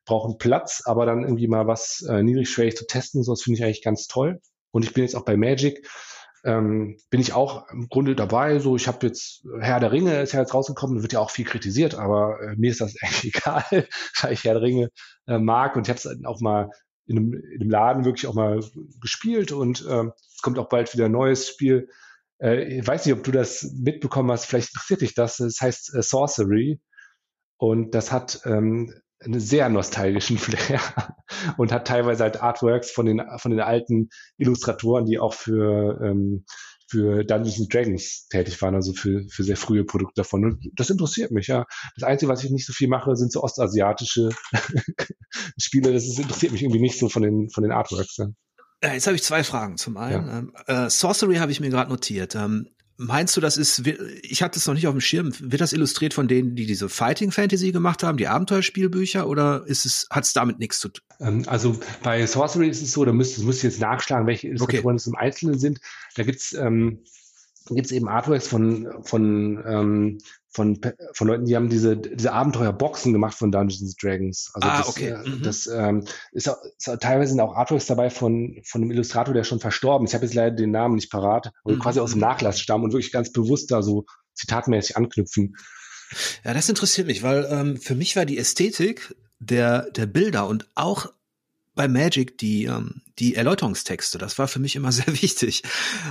brauchen Platz, aber dann irgendwie mal was äh, niedrigschwellig zu testen, so das finde ich eigentlich ganz toll. Und ich bin jetzt auch bei Magic ähm, bin ich auch im Grunde dabei. So, ich habe jetzt Herr der Ringe ist ja jetzt rausgekommen, wird ja auch viel kritisiert, aber äh, mir ist das eigentlich egal, weil ich Herr der Ringe äh, mag und ich habe es auch mal in einem, in einem Laden wirklich auch mal gespielt und ähm, es kommt auch bald wieder ein neues Spiel. Äh, ich weiß nicht, ob du das mitbekommen hast, vielleicht interessiert dich das. Das heißt äh, Sorcery und das hat ähm, einen sehr nostalgischen Flair und hat teilweise halt Artworks von den, von den alten Illustratoren, die auch für, ähm, für Dungeons and Dragons tätig waren, also für, für sehr frühe Produkte davon. Und das interessiert mich, ja. Das Einzige, was ich nicht so viel mache, sind so ostasiatische Spiele. Das ist, interessiert mich irgendwie nicht so von den, von den Artworks. Ja. Jetzt habe ich zwei Fragen. Zum einen, ja. ähm, äh, Sorcery habe ich mir gerade notiert. Ähm, Meinst du, das ist, ich hatte es noch nicht auf dem Schirm, wird das illustriert von denen, die diese Fighting Fantasy gemacht haben, die Abenteuerspielbücher, oder ist es, hat es damit nichts zu tun? Ähm, also bei Sorcery ist es so, da müsst, müsst ihr jetzt nachschlagen, welche Illustratoren okay. es im Einzelnen sind. Da gibt's ähm, gibt's eben Artworks von, von ähm, von, von Leuten, die haben diese, diese Abenteuerboxen gemacht von Dungeons Dragons. Also ah, das, okay. Äh, mhm. das ähm, ist, auch, ist auch, teilweise sind auch Artworks dabei von, von einem Illustrator, der schon verstorben ist. Ich habe jetzt leider den Namen nicht parat, aber mhm. quasi aus dem Nachlass stammen und wirklich ganz bewusst da so zitatmäßig anknüpfen. Ja, das interessiert mich, weil ähm, für mich war die Ästhetik der, der Bilder und auch bei Magic die, ähm, die Erläuterungstexte. Das war für mich immer sehr wichtig.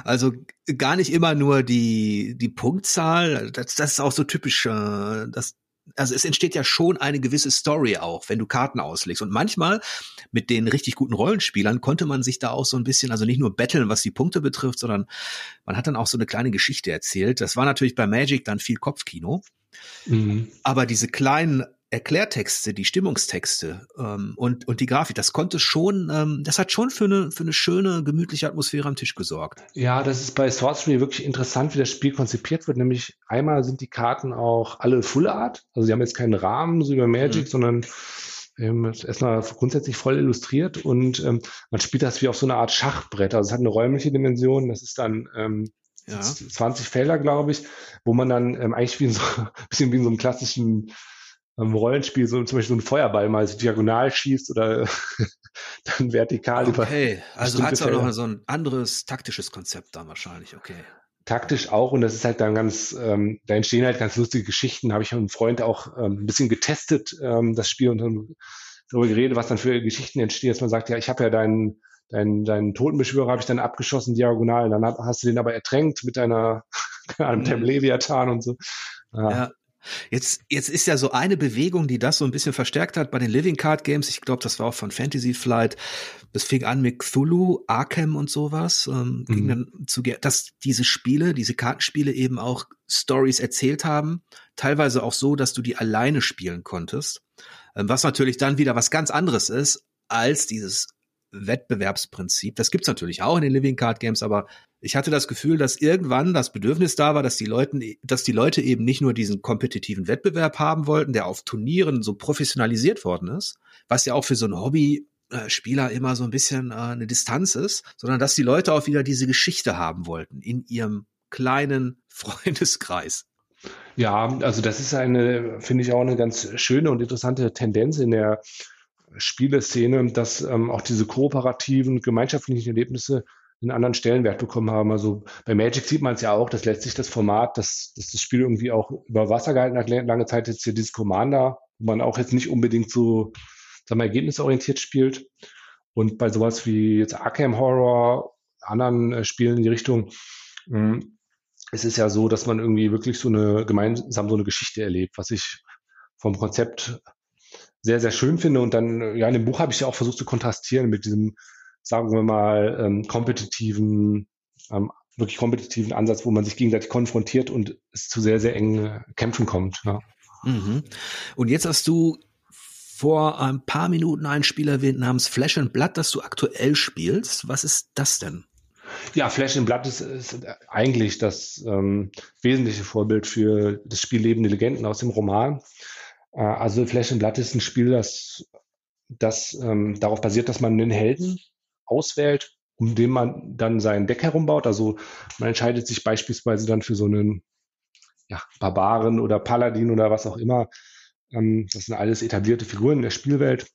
Also gar nicht immer nur die, die Punktzahl. Das, das ist auch so typisch, äh, das, also es entsteht ja schon eine gewisse Story auch, wenn du Karten auslegst. Und manchmal mit den richtig guten Rollenspielern konnte man sich da auch so ein bisschen, also nicht nur betteln, was die Punkte betrifft, sondern man hat dann auch so eine kleine Geschichte erzählt. Das war natürlich bei Magic dann viel Kopfkino. Mhm. Aber diese kleinen Erklärtexte, die Stimmungstexte ähm, und, und die Grafik, das konnte schon, ähm, das hat schon für eine, für eine schöne, gemütliche Atmosphäre am Tisch gesorgt. Ja, das ist bei Sorcery wirklich interessant, wie das Spiel konzipiert wird. Nämlich einmal sind die Karten auch alle Full Art, also sie haben jetzt keinen Rahmen, so wie bei Magic, mhm. sondern ähm, erstmal grundsätzlich voll illustriert und ähm, man spielt das wie auf so eine Art Schachbrett. Also es hat eine räumliche Dimension, das ist dann ähm, ja. 20 Felder, glaube ich, wo man dann ähm, eigentlich wie in so, bisschen wie in so einem klassischen ähm, Rollenspiel so zum Beispiel so ein Feuerball mal so diagonal schießt oder dann vertikal über. Okay, also hat es auch noch so ein anderes taktisches Konzept da wahrscheinlich, okay. Taktisch auch und das ist halt dann ganz, ähm, da entstehen halt ganz lustige Geschichten. Habe ich mit einem Freund auch ähm, ein bisschen getestet, ähm, das Spiel und dann darüber geredet, was dann für Geschichten entstehen, dass man sagt, ja, ich habe ja deinen deinen, deinen Totenbeschwörer habe ich dann abgeschossen diagonal, dann hast du den aber ertränkt mit deiner einem mhm. Leviathan und so. Ja. ja. Jetzt, jetzt ist ja so eine Bewegung, die das so ein bisschen verstärkt hat bei den Living Card Games. Ich glaube, das war auch von Fantasy Flight. Das fing an mit Cthulhu, Arkham und sowas. Ähm, mhm. ging dann zu, dass diese Spiele, diese Kartenspiele eben auch Stories erzählt haben. Teilweise auch so, dass du die alleine spielen konntest. Ähm, was natürlich dann wieder was ganz anderes ist als dieses Wettbewerbsprinzip. Das gibt's natürlich auch in den Living Card Games, aber ich hatte das Gefühl, dass irgendwann das Bedürfnis da war, dass die Leute, dass die Leute eben nicht nur diesen kompetitiven Wettbewerb haben wollten, der auf Turnieren so professionalisiert worden ist, was ja auch für so ein Hobby Spieler immer so ein bisschen äh, eine Distanz ist, sondern dass die Leute auch wieder diese Geschichte haben wollten in ihrem kleinen Freundeskreis. Ja, also das ist eine, finde ich auch eine ganz schöne und interessante Tendenz in der Spieleszene, dass ähm, auch diese kooperativen, gemeinschaftlichen Erlebnisse einen anderen Stellenwert bekommen haben. Also bei Magic sieht man es ja auch, dass letztlich das Format, dass, dass das Spiel irgendwie auch über Wasser gehalten hat, lange Zeit jetzt hier dieses Commander, wo man auch jetzt nicht unbedingt so, sagen wir, ergebnisorientiert spielt. Und bei sowas wie jetzt Arkham Horror, anderen äh, Spielen in die Richtung, mh, hm, es ist ja so, dass man irgendwie wirklich so eine gemeinsam so eine Geschichte erlebt, was ich vom Konzept sehr, sehr schön finde. Und dann, ja, in dem Buch habe ich ja auch versucht zu kontrastieren mit diesem sagen wir mal, ähm, kompetitiven, ähm, wirklich kompetitiven Ansatz, wo man sich gegenseitig konfrontiert und es zu sehr, sehr engen Kämpfen kommt. Ja. Mhm. Und jetzt hast du vor ein paar Minuten ein Spiel erwähnt namens Flash and Blood, das du aktuell spielst. Was ist das denn? Ja, Flash and Blood ist, ist eigentlich das ähm, wesentliche Vorbild für das Spiel Lebende Legenden aus dem Roman. Äh, also Flash and Blood ist ein Spiel, das, das ähm, darauf basiert, dass man einen Helden auswählt, um den man dann sein Deck herumbaut. Also man entscheidet sich beispielsweise dann für so einen ja, Barbaren oder Paladin oder was auch immer. Ähm, das sind alles etablierte Figuren in der Spielwelt.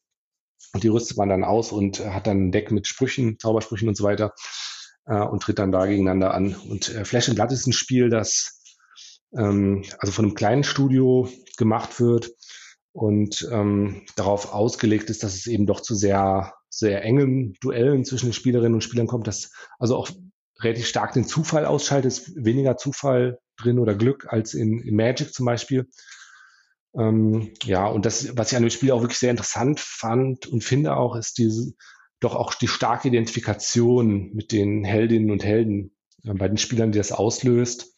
Und die rüstet man dann aus und hat dann ein Deck mit Sprüchen, Zaubersprüchen und so weiter äh, und tritt dann da gegeneinander an. Und äh, Flash and Blood ist ein Spiel, das ähm, also von einem kleinen Studio gemacht wird und ähm, darauf ausgelegt ist, dass es eben doch zu sehr sehr engen Duellen zwischen den Spielerinnen und Spielern kommt, das also auch relativ stark den Zufall ausschaltet, ist weniger Zufall drin oder Glück als in, in Magic zum Beispiel. Ähm, ja, und das, was ich an dem Spiel auch wirklich sehr interessant fand und finde auch, ist diese, doch auch die starke Identifikation mit den Heldinnen und Helden äh, bei den Spielern, die das auslöst.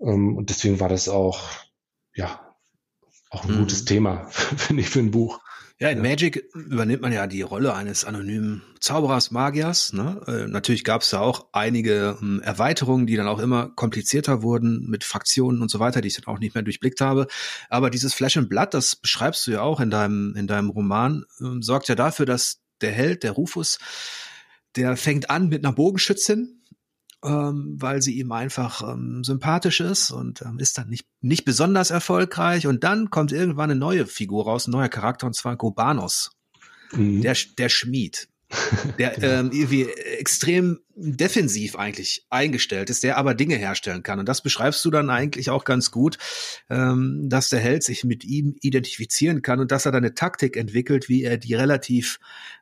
Ähm, und deswegen war das auch, ja, auch ein mhm. gutes Thema, finde ich, für ein Buch. Ja, in Magic übernimmt man ja die Rolle eines anonymen Zauberers, Magiers. Ne? Äh, natürlich gab es da auch einige ähm, Erweiterungen, die dann auch immer komplizierter wurden mit Fraktionen und so weiter, die ich dann auch nicht mehr durchblickt habe. Aber dieses Flash and Blood, das beschreibst du ja auch in deinem, in deinem Roman, äh, sorgt ja dafür, dass der Held, der Rufus, der fängt an mit einer Bogenschützin, ähm, weil sie ihm einfach ähm, sympathisch ist und ähm, ist dann nicht, nicht besonders erfolgreich. Und dann kommt irgendwann eine neue Figur raus, ein neuer Charakter, und zwar Gobanos, mhm. der, der Schmied der genau. ähm, irgendwie extrem defensiv eigentlich eingestellt ist, der aber Dinge herstellen kann. Und das beschreibst du dann eigentlich auch ganz gut, ähm, dass der Held sich mit ihm identifizieren kann und dass er dann eine Taktik entwickelt, wie er die relativ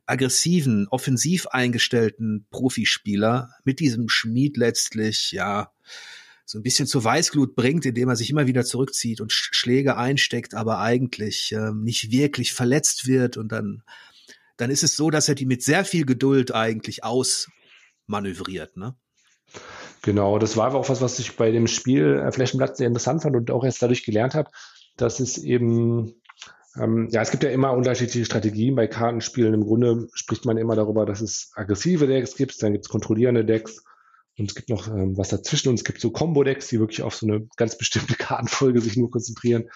aggressiven, offensiv eingestellten Profispieler mit diesem Schmied letztlich, ja, so ein bisschen zur Weißglut bringt, indem er sich immer wieder zurückzieht und Schläge einsteckt, aber eigentlich ähm, nicht wirklich verletzt wird und dann dann ist es so, dass er die mit sehr viel Geduld eigentlich ausmanövriert, ne? Genau, das war auch was, was ich bei dem Spiel äh, Flächenblatt sehr interessant fand und auch erst dadurch gelernt habe, dass es eben, ähm, ja, es gibt ja immer unterschiedliche Strategien bei Kartenspielen. Im Grunde spricht man immer darüber, dass es aggressive Decks gibt, dann gibt es kontrollierende Decks und es gibt noch ähm, was dazwischen und es gibt so Combo-Decks, die wirklich auf so eine ganz bestimmte Kartenfolge sich nur konzentrieren.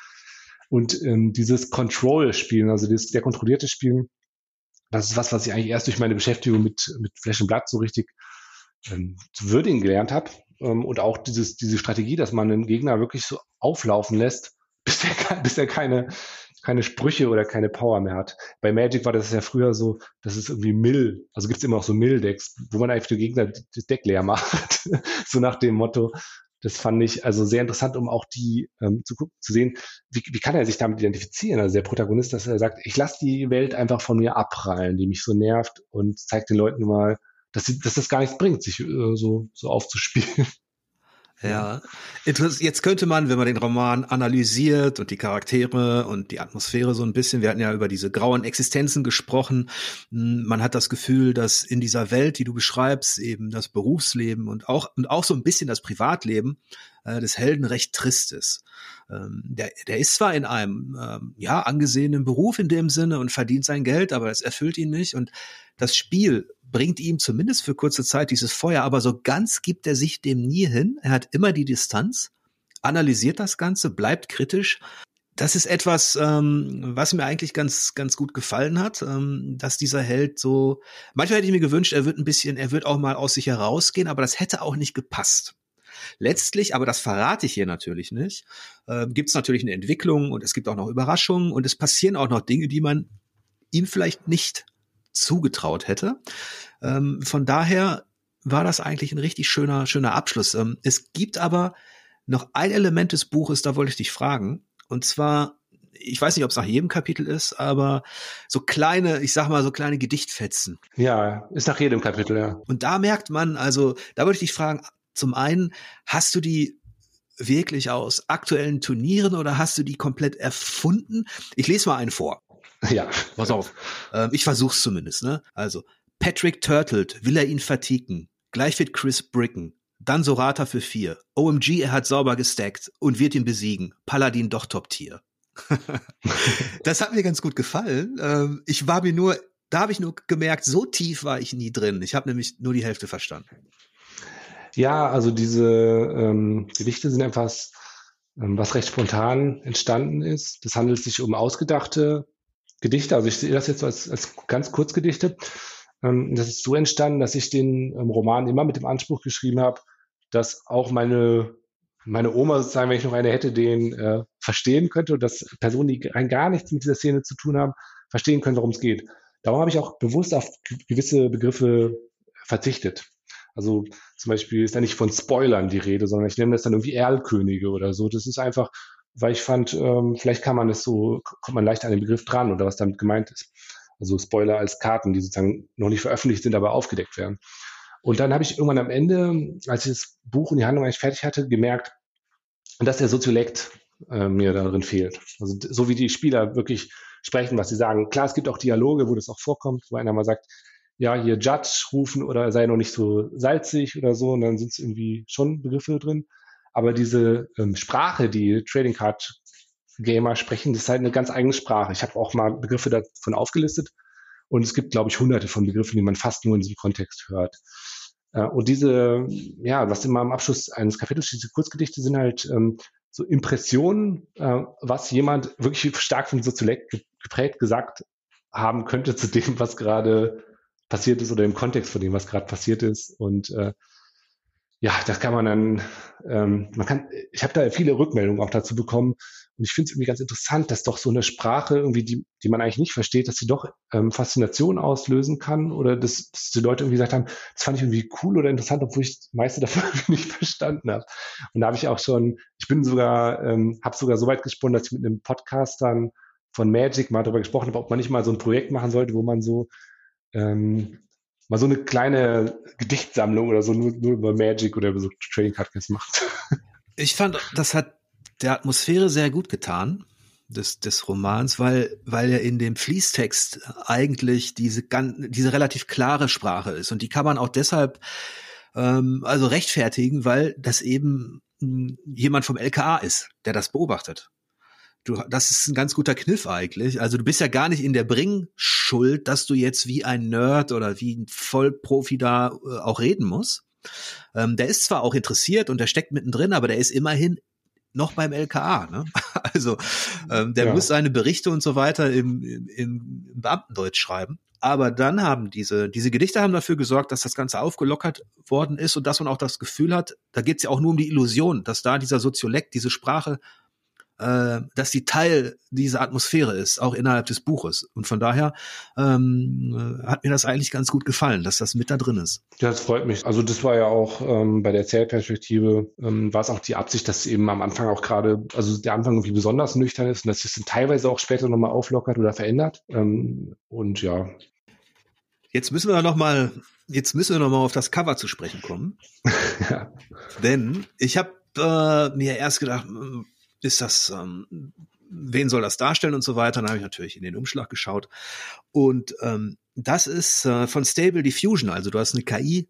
Und ähm, dieses Control-Spielen, also dieses, der kontrollierte Spielen, das ist was, was ich eigentlich erst durch meine Beschäftigung mit, mit Flash Blatt so richtig ähm, zu würdigen gelernt habe. Ähm, und auch dieses, diese Strategie, dass man den Gegner wirklich so auflaufen lässt, bis er, bis er keine, keine Sprüche oder keine Power mehr hat. Bei Magic war das ja früher so, dass es irgendwie Mill, also gibt es immer auch so Mill-Decks, wo man einfach den Gegner das Deck leer macht. so nach dem Motto. Das fand ich also sehr interessant, um auch die ähm, zu, zu sehen, wie, wie kann er sich damit identifizieren? Also der Protagonist, dass er sagt, ich lasse die Welt einfach von mir abprallen, die mich so nervt und zeigt den Leuten mal, dass, sie, dass das gar nichts bringt, sich äh, so, so aufzuspielen. Ja, jetzt könnte man, wenn man den Roman analysiert und die Charaktere und die Atmosphäre so ein bisschen, wir hatten ja über diese grauen Existenzen gesprochen, hm, man hat das Gefühl, dass in dieser Welt, die du beschreibst, eben das Berufsleben und auch, und auch so ein bisschen das Privatleben äh, des Helden recht trist ist. Ähm, der, der ist zwar in einem ähm, ja angesehenen Beruf in dem Sinne und verdient sein Geld, aber es erfüllt ihn nicht und das Spiel bringt ihm zumindest für kurze Zeit dieses Feuer, aber so ganz gibt er sich dem nie hin. Er hat immer die Distanz, analysiert das Ganze, bleibt kritisch. Das ist etwas, ähm, was mir eigentlich ganz, ganz gut gefallen hat, ähm, dass dieser Held so. Manchmal hätte ich mir gewünscht, er wird ein bisschen, er wird auch mal aus sich herausgehen, aber das hätte auch nicht gepasst. Letztlich, aber das verrate ich hier natürlich nicht, äh, gibt es natürlich eine Entwicklung und es gibt auch noch Überraschungen und es passieren auch noch Dinge, die man ihm vielleicht nicht zugetraut hätte. Ähm, von daher war das eigentlich ein richtig schöner, schöner Abschluss. Ähm, es gibt aber noch ein Element des Buches, da wollte ich dich fragen. Und zwar, ich weiß nicht, ob es nach jedem Kapitel ist, aber so kleine, ich sag mal, so kleine Gedichtfetzen. Ja, ist nach jedem Kapitel, ja. Und da merkt man, also, da wollte ich dich fragen, zum einen, hast du die wirklich aus aktuellen Turnieren oder hast du die komplett erfunden? Ich lese mal einen vor. Ja. Pass auf. Ähm, ich versuch's zumindest, ne? Also, Patrick turtelt, will er ihn verticken. Gleich wird Chris bricken. Dann Sorata für vier. OMG, er hat sauber gestackt und wird ihn besiegen. Paladin doch Top-Tier. das hat mir ganz gut gefallen. Ähm, ich war mir nur, da habe ich nur gemerkt, so tief war ich nie drin. Ich habe nämlich nur die Hälfte verstanden. Ja, also diese ähm, Gedichte sind etwas, ähm, was recht spontan entstanden ist. Das handelt sich um ausgedachte Gedichte. Also ich sehe das jetzt als, als ganz Kurzgedichte. Ähm, das ist so entstanden, dass ich den ähm, Roman immer mit dem Anspruch geschrieben habe, dass auch meine, meine Oma sozusagen, wenn ich noch eine hätte, den äh, verstehen könnte und dass Personen, die rein gar nichts mit dieser Szene zu tun haben, verstehen können, worum es geht. Darum habe ich auch bewusst auf gewisse Begriffe verzichtet. Also zum Beispiel ist da nicht von Spoilern die Rede, sondern ich nenne das dann irgendwie Erlkönige oder so. Das ist einfach weil ich fand, ähm, vielleicht kann man es so, kommt man leicht an den Begriff dran oder was damit gemeint ist. Also Spoiler als Karten, die sozusagen noch nicht veröffentlicht sind, aber aufgedeckt werden. Und dann habe ich irgendwann am Ende, als ich das Buch und die Handlung eigentlich fertig hatte, gemerkt, dass der Soziolekt äh, mir darin fehlt. Also so wie die Spieler wirklich sprechen, was sie sagen. Klar, es gibt auch Dialoge, wo das auch vorkommt, wo einer mal sagt, ja, hier Judge rufen oder sei noch nicht so salzig oder so, und dann sind es irgendwie schon Begriffe drin. Aber diese ähm, Sprache, die Trading Card Gamer sprechen, das ist halt eine ganz eigene Sprache. Ich habe auch mal Begriffe davon aufgelistet und es gibt, glaube ich, hunderte von Begriffen, die man fast nur in diesem Kontext hört. Äh, und diese, ja, was immer am Abschluss eines Kapitels steht, diese Kurzgedichte sind halt ähm, so Impressionen, äh, was jemand wirklich stark vom Soziolekt geprägt gesagt haben könnte zu dem, was gerade passiert ist oder im Kontext von dem, was gerade passiert ist. Und äh, ja, das kann man dann, ähm, man kann, ich habe da viele Rückmeldungen auch dazu bekommen und ich finde es irgendwie ganz interessant, dass doch so eine Sprache irgendwie, die, die man eigentlich nicht versteht, dass sie doch ähm, Faszination auslösen kann oder dass, dass die Leute irgendwie gesagt haben, das fand ich irgendwie cool oder interessant, obwohl ich das meiste davon nicht verstanden habe. Und da habe ich auch schon, ich bin sogar, ähm, habe sogar so weit gesponnen, dass ich mit einem Podcast dann von Magic mal darüber gesprochen habe, ob man nicht mal so ein Projekt machen sollte, wo man so ähm, mal so eine kleine Gedichtsammlung oder so nur, nur über Magic oder über so Trading Card Games macht. Ich fand, das hat der Atmosphäre sehr gut getan des, des Romans, weil, weil er in dem Fließtext eigentlich diese, diese relativ klare Sprache ist. Und die kann man auch deshalb ähm, also rechtfertigen, weil das eben hm, jemand vom LKA ist, der das beobachtet. Du, das ist ein ganz guter Kniff eigentlich. Also du bist ja gar nicht in der Bringschuld, dass du jetzt wie ein Nerd oder wie ein Vollprofi da äh, auch reden musst. Ähm, der ist zwar auch interessiert und der steckt mittendrin, aber der ist immerhin noch beim LKA. Ne? Also ähm, der ja. muss seine Berichte und so weiter im, im, im Beamtendeutsch schreiben. Aber dann haben diese, diese Gedichte haben dafür gesorgt, dass das Ganze aufgelockert worden ist und dass man auch das Gefühl hat, da geht es ja auch nur um die Illusion, dass da dieser Soziolekt, diese Sprache äh, dass die Teil dieser Atmosphäre ist, auch innerhalb des Buches. Und von daher ähm, hat mir das eigentlich ganz gut gefallen, dass das mit da drin ist. Ja, das freut mich. Also das war ja auch ähm, bei der Zählperspektive, ähm, war es auch die Absicht, dass eben am Anfang auch gerade, also der Anfang irgendwie besonders nüchtern ist und dass es dann teilweise auch später nochmal auflockert oder verändert. Ähm, und ja. Jetzt müssen wir noch mal, jetzt müssen wir noch mal auf das Cover zu sprechen kommen. ja. Denn ich habe äh, mir erst gedacht, ist das, ähm, wen soll das darstellen und so weiter. Dann habe ich natürlich in den Umschlag geschaut. Und ähm, das ist äh, von Stable Diffusion. Also du hast eine KI,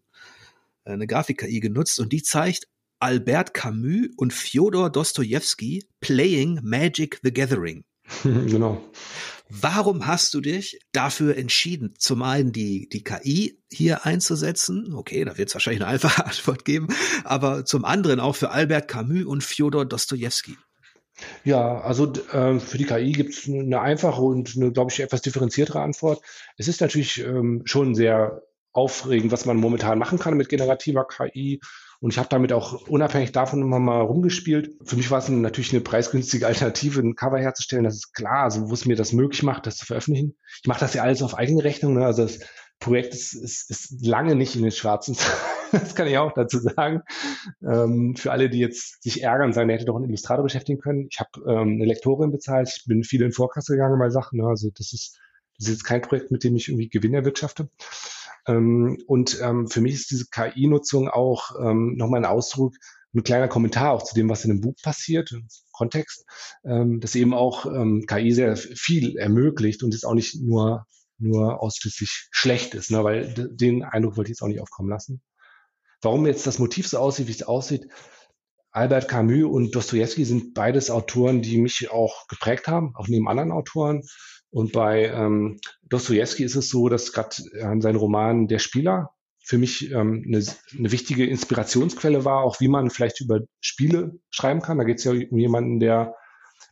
äh, eine Grafik-KI genutzt und die zeigt Albert Camus und Fyodor Dostoevsky playing Magic the Gathering. genau. Warum hast du dich dafür entschieden, zum einen die, die KI hier einzusetzen? Okay, da wird es wahrscheinlich eine einfache Antwort geben, aber zum anderen auch für Albert Camus und Fyodor Dostoevsky. Ja, also äh, für die KI gibt es eine einfache und eine, glaube ich, etwas differenziertere Antwort. Es ist natürlich ähm, schon sehr aufregend, was man momentan machen kann mit generativer KI. Und ich habe damit auch unabhängig davon immer mal rumgespielt. Für mich war es natürlich eine preisgünstige Alternative, ein Cover herzustellen. Das ist klar, also wo es mir das möglich macht, das zu veröffentlichen. Ich mache das ja alles auf eigene Rechnung. Ne? Also das Projekt ist, ist, ist lange nicht in den schwarzen das kann ich auch dazu sagen. Ähm, für alle, die jetzt sich ärgern, sagen, er hätte doch einen Illustrator beschäftigen können. Ich habe ähm, eine Lektorin bezahlt, ich bin viel in Vorkasse gegangen bei Sachen. Ne? Also das ist, das ist jetzt kein Projekt, mit dem ich irgendwie Gewinn erwirtschafte. Ähm, und ähm, für mich ist diese KI-Nutzung auch ähm, nochmal ein Ausdruck, ein kleiner Kommentar auch zu dem, was in dem Buch passiert, Kontext, ähm, dass eben auch ähm, KI sehr viel ermöglicht und es auch nicht nur nur ausschließlich schlecht ist, ne? weil den Eindruck wollte ich jetzt auch nicht aufkommen lassen. Warum jetzt das Motiv so aussieht, wie es aussieht, Albert Camus und Dostoevsky sind beides Autoren, die mich auch geprägt haben, auch neben anderen Autoren. Und bei ähm, Dostoevsky ist es so, dass gerade äh, sein Roman Der Spieler für mich ähm, eine, eine wichtige Inspirationsquelle war, auch wie man vielleicht über Spiele schreiben kann. Da geht es ja um jemanden, der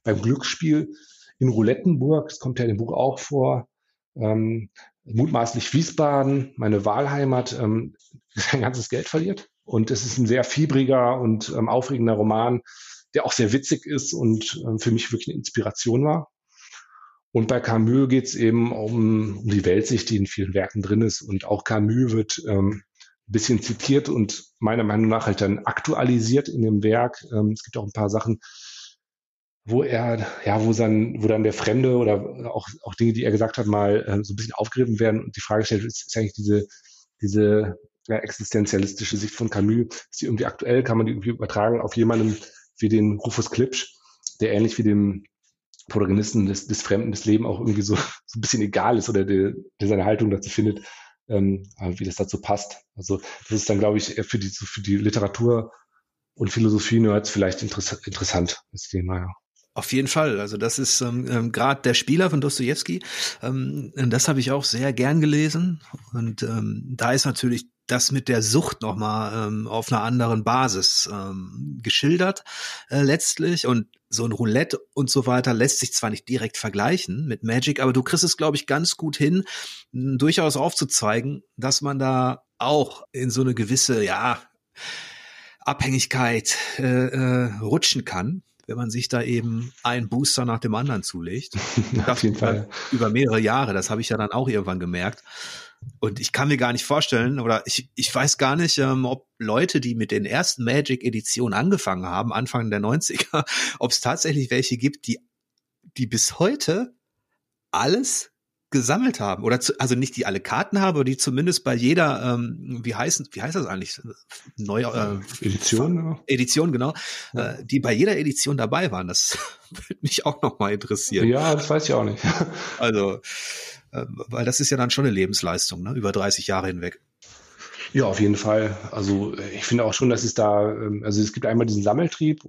beim Glücksspiel in Roulettenburg, das kommt ja in dem Buch auch vor, ähm, mutmaßlich Wiesbaden, meine Wahlheimat, ähm, sein ganzes Geld verliert. Und es ist ein sehr fiebriger und ähm, aufregender Roman, der auch sehr witzig ist und ähm, für mich wirklich eine Inspiration war. Und bei Camus geht es eben um, um die Weltsicht, die in vielen Werken drin ist. Und auch Camus wird ähm, ein bisschen zitiert und meiner Meinung nach halt dann aktualisiert in dem Werk. Ähm, es gibt auch ein paar Sachen, wo er, ja, wo dann, wo dann der Fremde oder auch, auch Dinge, die er gesagt hat, mal äh, so ein bisschen aufgegriffen werden und die Frage stellt, ist, ist eigentlich diese, diese ja, existenzialistische Sicht von Camus, ist die irgendwie aktuell, kann man die irgendwie übertragen auf jemanden wie den Rufus Klipsch, der ähnlich wie dem Protagonisten des, des Fremden des Leben auch irgendwie so, so ein bisschen egal ist oder der, der seine Haltung dazu findet, ähm, wie das dazu passt. Also das ist dann, glaube ich, für die, für die Literatur und Philosophie-Nerds vielleicht interess interessant, das Thema, ja. Auf jeden Fall. Also das ist ähm, ähm, gerade der Spieler von Dostoevsky. Ähm, das habe ich auch sehr gern gelesen. Und ähm, da ist natürlich das mit der Sucht nochmal ähm, auf einer anderen Basis ähm, geschildert äh, letztlich. Und so ein Roulette und so weiter lässt sich zwar nicht direkt vergleichen mit Magic, aber du kriegst es, glaube ich, ganz gut hin, durchaus aufzuzeigen, dass man da auch in so eine gewisse, ja, Abhängigkeit äh, äh, rutschen kann wenn man sich da eben einen Booster nach dem anderen zulegt. Auf jeden Fall. Über mehrere Jahre, das habe ich ja dann auch irgendwann gemerkt. Und ich kann mir gar nicht vorstellen, oder ich, ich weiß gar nicht, ähm, ob Leute, die mit den ersten Magic-Editionen angefangen haben, Anfang der 90er, ob es tatsächlich welche gibt, die, die bis heute alles gesammelt haben oder zu, also nicht die alle Karten haben, aber die zumindest bei jeder ähm, wie heißen wie heißt das eigentlich neue äh, Edition ja. Edition genau ja. äh, die bei jeder Edition dabei waren das würde mich auch noch mal interessieren ja das weiß ich auch nicht also äh, weil das ist ja dann schon eine Lebensleistung ne? über 30 Jahre hinweg ja auf jeden Fall also ich finde auch schon dass es da ähm, also es gibt einmal diesen Sammeltrieb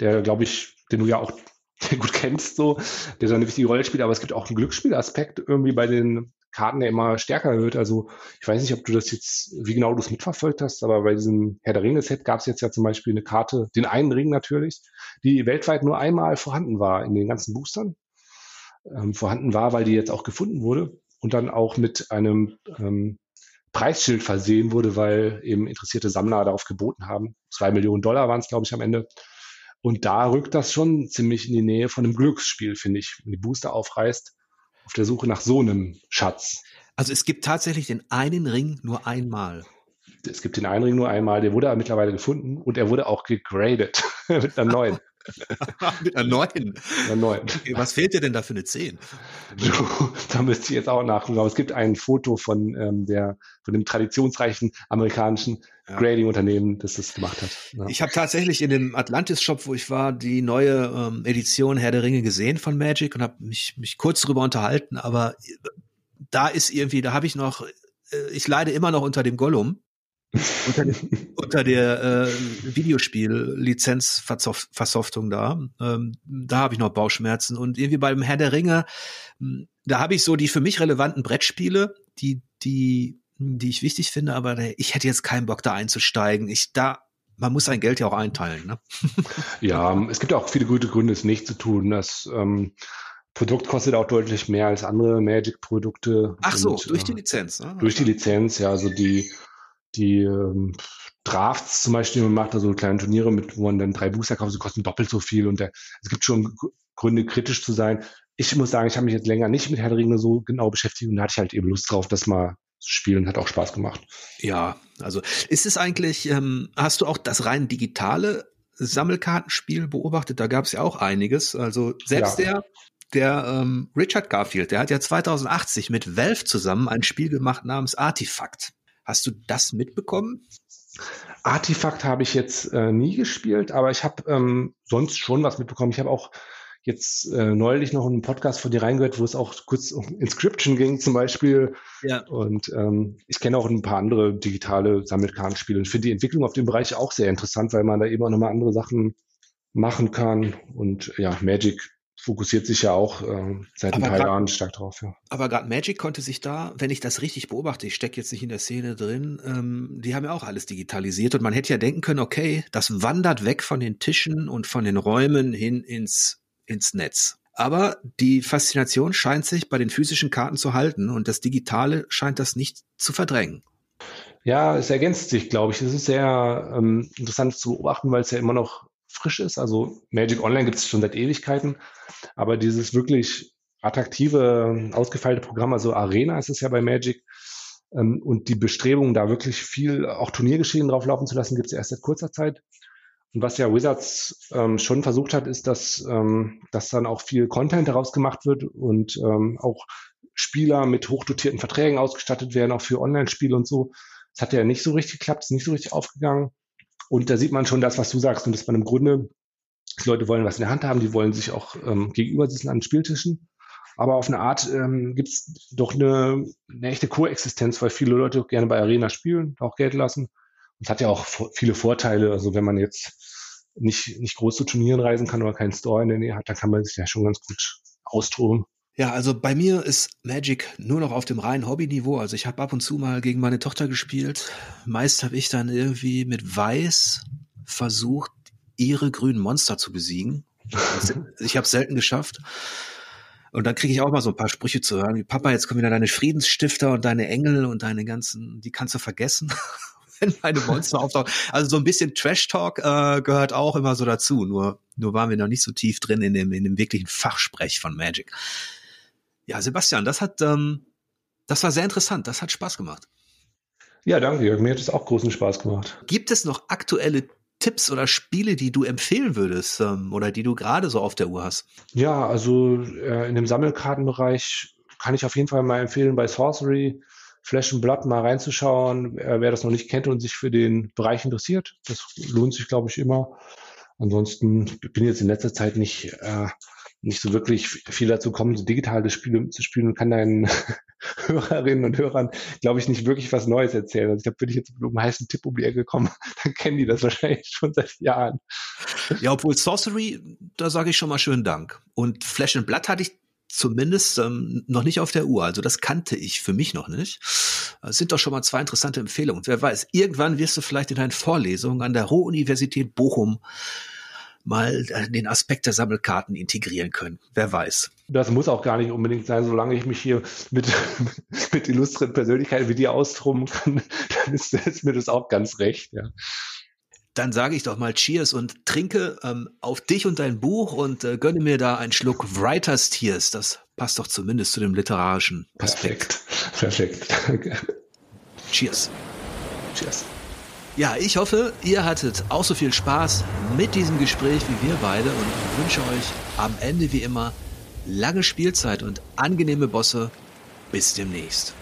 der glaube ich den du ja auch gut kennst, so, der so eine wichtige Rolle spielt, aber es gibt auch einen Glücksspielaspekt irgendwie bei den Karten, der immer stärker wird. Also ich weiß nicht, ob du das jetzt, wie genau du es mitverfolgt hast, aber bei diesem Herr der Ringe-Set gab es jetzt ja zum Beispiel eine Karte, den einen Ring natürlich, die weltweit nur einmal vorhanden war in den ganzen Boostern. Ähm, vorhanden war, weil die jetzt auch gefunden wurde und dann auch mit einem ähm, Preisschild versehen wurde, weil eben interessierte Sammler darauf geboten haben. Zwei Millionen Dollar waren es, glaube ich, am Ende. Und da rückt das schon ziemlich in die Nähe von einem Glücksspiel, finde ich. Wenn die Booster aufreißt, auf der Suche nach so einem Schatz. Also es gibt tatsächlich den einen Ring nur einmal. Es gibt den einen Ring nur einmal, der wurde aber mittlerweile gefunden und er wurde auch gegradet mit einer neuen. Mit einer neuen. Einer neuen. Was fehlt dir denn da für eine 10? da müsste ich jetzt auch nachgucken. Aber es gibt ein Foto von, ähm, der, von dem traditionsreichen amerikanischen ja. Grading-Unternehmen, das das gemacht hat. Ja. Ich habe tatsächlich in dem Atlantis-Shop, wo ich war, die neue ähm, Edition Herr der Ringe gesehen von Magic und habe mich, mich kurz drüber unterhalten. Aber da ist irgendwie, da habe ich noch, äh, ich leide immer noch unter dem Gollum unter, unter der äh, Videospiel-Lizenzversoftung da. Ähm, da habe ich noch Bauchschmerzen. Und irgendwie beim Herr der Ringe, hm, da habe ich so die für mich relevanten Brettspiele, die, die, die ich wichtig finde, aber ich hätte jetzt keinen Bock da einzusteigen. Ich da, man muss sein Geld ja auch einteilen. Ne? Ja, es gibt auch viele gute Gründe, es nicht zu tun. Das ähm, Produkt kostet auch deutlich mehr als andere Magic-Produkte. Ach so, und, durch die äh, Lizenz. Ne? Durch die Lizenz, ja. Also die die ähm, Drafts zum Beispiel, man macht da so kleine Turniere mit, wo man dann drei Booster kauft, sie kosten doppelt so viel und der, es gibt schon Gründe, kritisch zu sein. Ich muss sagen, ich habe mich jetzt länger nicht mit Herr der Ringe so genau beschäftigt und da hatte ich halt eben Lust drauf, das mal zu spielen, hat auch Spaß gemacht. Ja, also ist es eigentlich, ähm, hast du auch das rein digitale Sammelkartenspiel beobachtet? Da gab es ja auch einiges. Also selbst ja. der der ähm, Richard Garfield, der hat ja 2080 mit Valve zusammen ein Spiel gemacht namens Artifact. Hast du das mitbekommen? Artefakt habe ich jetzt äh, nie gespielt, aber ich habe ähm, sonst schon was mitbekommen. Ich habe auch jetzt äh, neulich noch einen Podcast von dir reingehört, wo es auch kurz um Inscription ging zum Beispiel. Ja. Und ähm, ich kenne auch ein paar andere digitale Sammelkartenspiele und finde die Entwicklung auf dem Bereich auch sehr interessant, weil man da eben auch nochmal andere Sachen machen kann. Und ja, Magic fokussiert sich ja auch äh, seit aber ein paar grad, Jahren stark drauf. Ja. Aber gerade Magic konnte sich da, wenn ich das richtig beobachte, ich stecke jetzt nicht in der Szene drin, ähm, die haben ja auch alles digitalisiert und man hätte ja denken können, okay, das wandert weg von den Tischen und von den Räumen hin ins, ins Netz. Aber die Faszination scheint sich bei den physischen Karten zu halten und das Digitale scheint das nicht zu verdrängen. Ja, es ergänzt sich, glaube ich. Es ist sehr ähm, interessant zu beobachten, weil es ja immer noch frisch ist. Also Magic Online gibt es schon seit Ewigkeiten, aber dieses wirklich attraktive, ausgefeilte Programm, also Arena ist es ja bei Magic, ähm, und die Bestrebung, da wirklich viel auch Turniergeschehen drauf laufen zu lassen, gibt es erst seit kurzer Zeit. Und was ja Wizards ähm, schon versucht hat, ist, dass, ähm, dass dann auch viel Content daraus gemacht wird und ähm, auch Spieler mit hochdotierten Verträgen ausgestattet werden, auch für Online-Spiele und so. Das hat ja nicht so richtig geklappt, ist nicht so richtig aufgegangen. Und da sieht man schon das, was du sagst, und dass man im Grunde, die Leute wollen was in der Hand haben, die wollen sich auch ähm, gegenüber sitzen an den Spieltischen. Aber auf eine Art ähm, gibt es doch eine, eine echte Koexistenz, weil viele Leute gerne bei Arena spielen, auch Geld lassen. Und es hat ja auch viele Vorteile. Also wenn man jetzt nicht, nicht groß zu Turnieren reisen kann oder keinen Store in der Nähe hat, dann kann man sich ja schon ganz gut austoben. Ja, also bei mir ist Magic nur noch auf dem reinen Hobbyniveau. Also ich habe ab und zu mal gegen meine Tochter gespielt. Meist habe ich dann irgendwie mit Weiß versucht, ihre grünen Monster zu besiegen. ich habe es selten geschafft. Und dann kriege ich auch mal so ein paar Sprüche zu hören, wie Papa, jetzt kommen wieder deine Friedensstifter und deine Engel und deine ganzen, die kannst du vergessen, wenn meine Monster auftauchen. Also so ein bisschen Trash Talk äh, gehört auch immer so dazu. Nur, nur waren wir noch nicht so tief drin in dem, in dem wirklichen Fachsprech von Magic. Ja, Sebastian, das hat, ähm, das war sehr interessant. Das hat Spaß gemacht. Ja, danke, Jörg. Mir hat es auch großen Spaß gemacht. Gibt es noch aktuelle Tipps oder Spiele, die du empfehlen würdest ähm, oder die du gerade so auf der Uhr hast? Ja, also äh, in dem Sammelkartenbereich kann ich auf jeden Fall mal empfehlen, bei Sorcery Flash and Blood mal reinzuschauen, wer, wer das noch nicht kennt und sich für den Bereich interessiert. Das lohnt sich, glaube ich, immer. Ansonsten bin ich jetzt in letzter Zeit nicht, äh, nicht so wirklich viel dazu kommen, so digitale Spiele zu spielen und kann deinen Hörerinnen und Hörern, glaube ich, nicht wirklich was Neues erzählen. Also ich glaube, wenn ich jetzt mit einem heißen Tipp um die Ecke komme, dann kennen die das wahrscheinlich schon seit Jahren. Ja, obwohl Sorcery, da sage ich schon mal schönen Dank. Und Flash and Blood hatte ich zumindest ähm, noch nicht auf der Uhr. Also das kannte ich für mich noch nicht. Es sind doch schon mal zwei interessante Empfehlungen. Wer weiß, irgendwann wirst du vielleicht in deinen Vorlesungen an der Ruhr-Universität Bochum mal äh, den Aspekt der Sammelkarten integrieren können. Wer weiß. Das muss auch gar nicht unbedingt sein, solange ich mich hier mit, mit illustren Persönlichkeiten wie dir austoben kann, dann ist, ist mir das auch ganz recht, ja. Dann sage ich doch mal Cheers und trinke ähm, auf dich und dein Buch und äh, gönne mir da einen Schluck Writers Tears. Das passt doch zumindest zu dem literarischen Aspekt. Perfekt, perfekt. Danke. Cheers. Cheers. Ja, ich hoffe, ihr hattet auch so viel Spaß mit diesem Gespräch wie wir beide und wünsche euch am Ende wie immer lange Spielzeit und angenehme Bosse. Bis demnächst.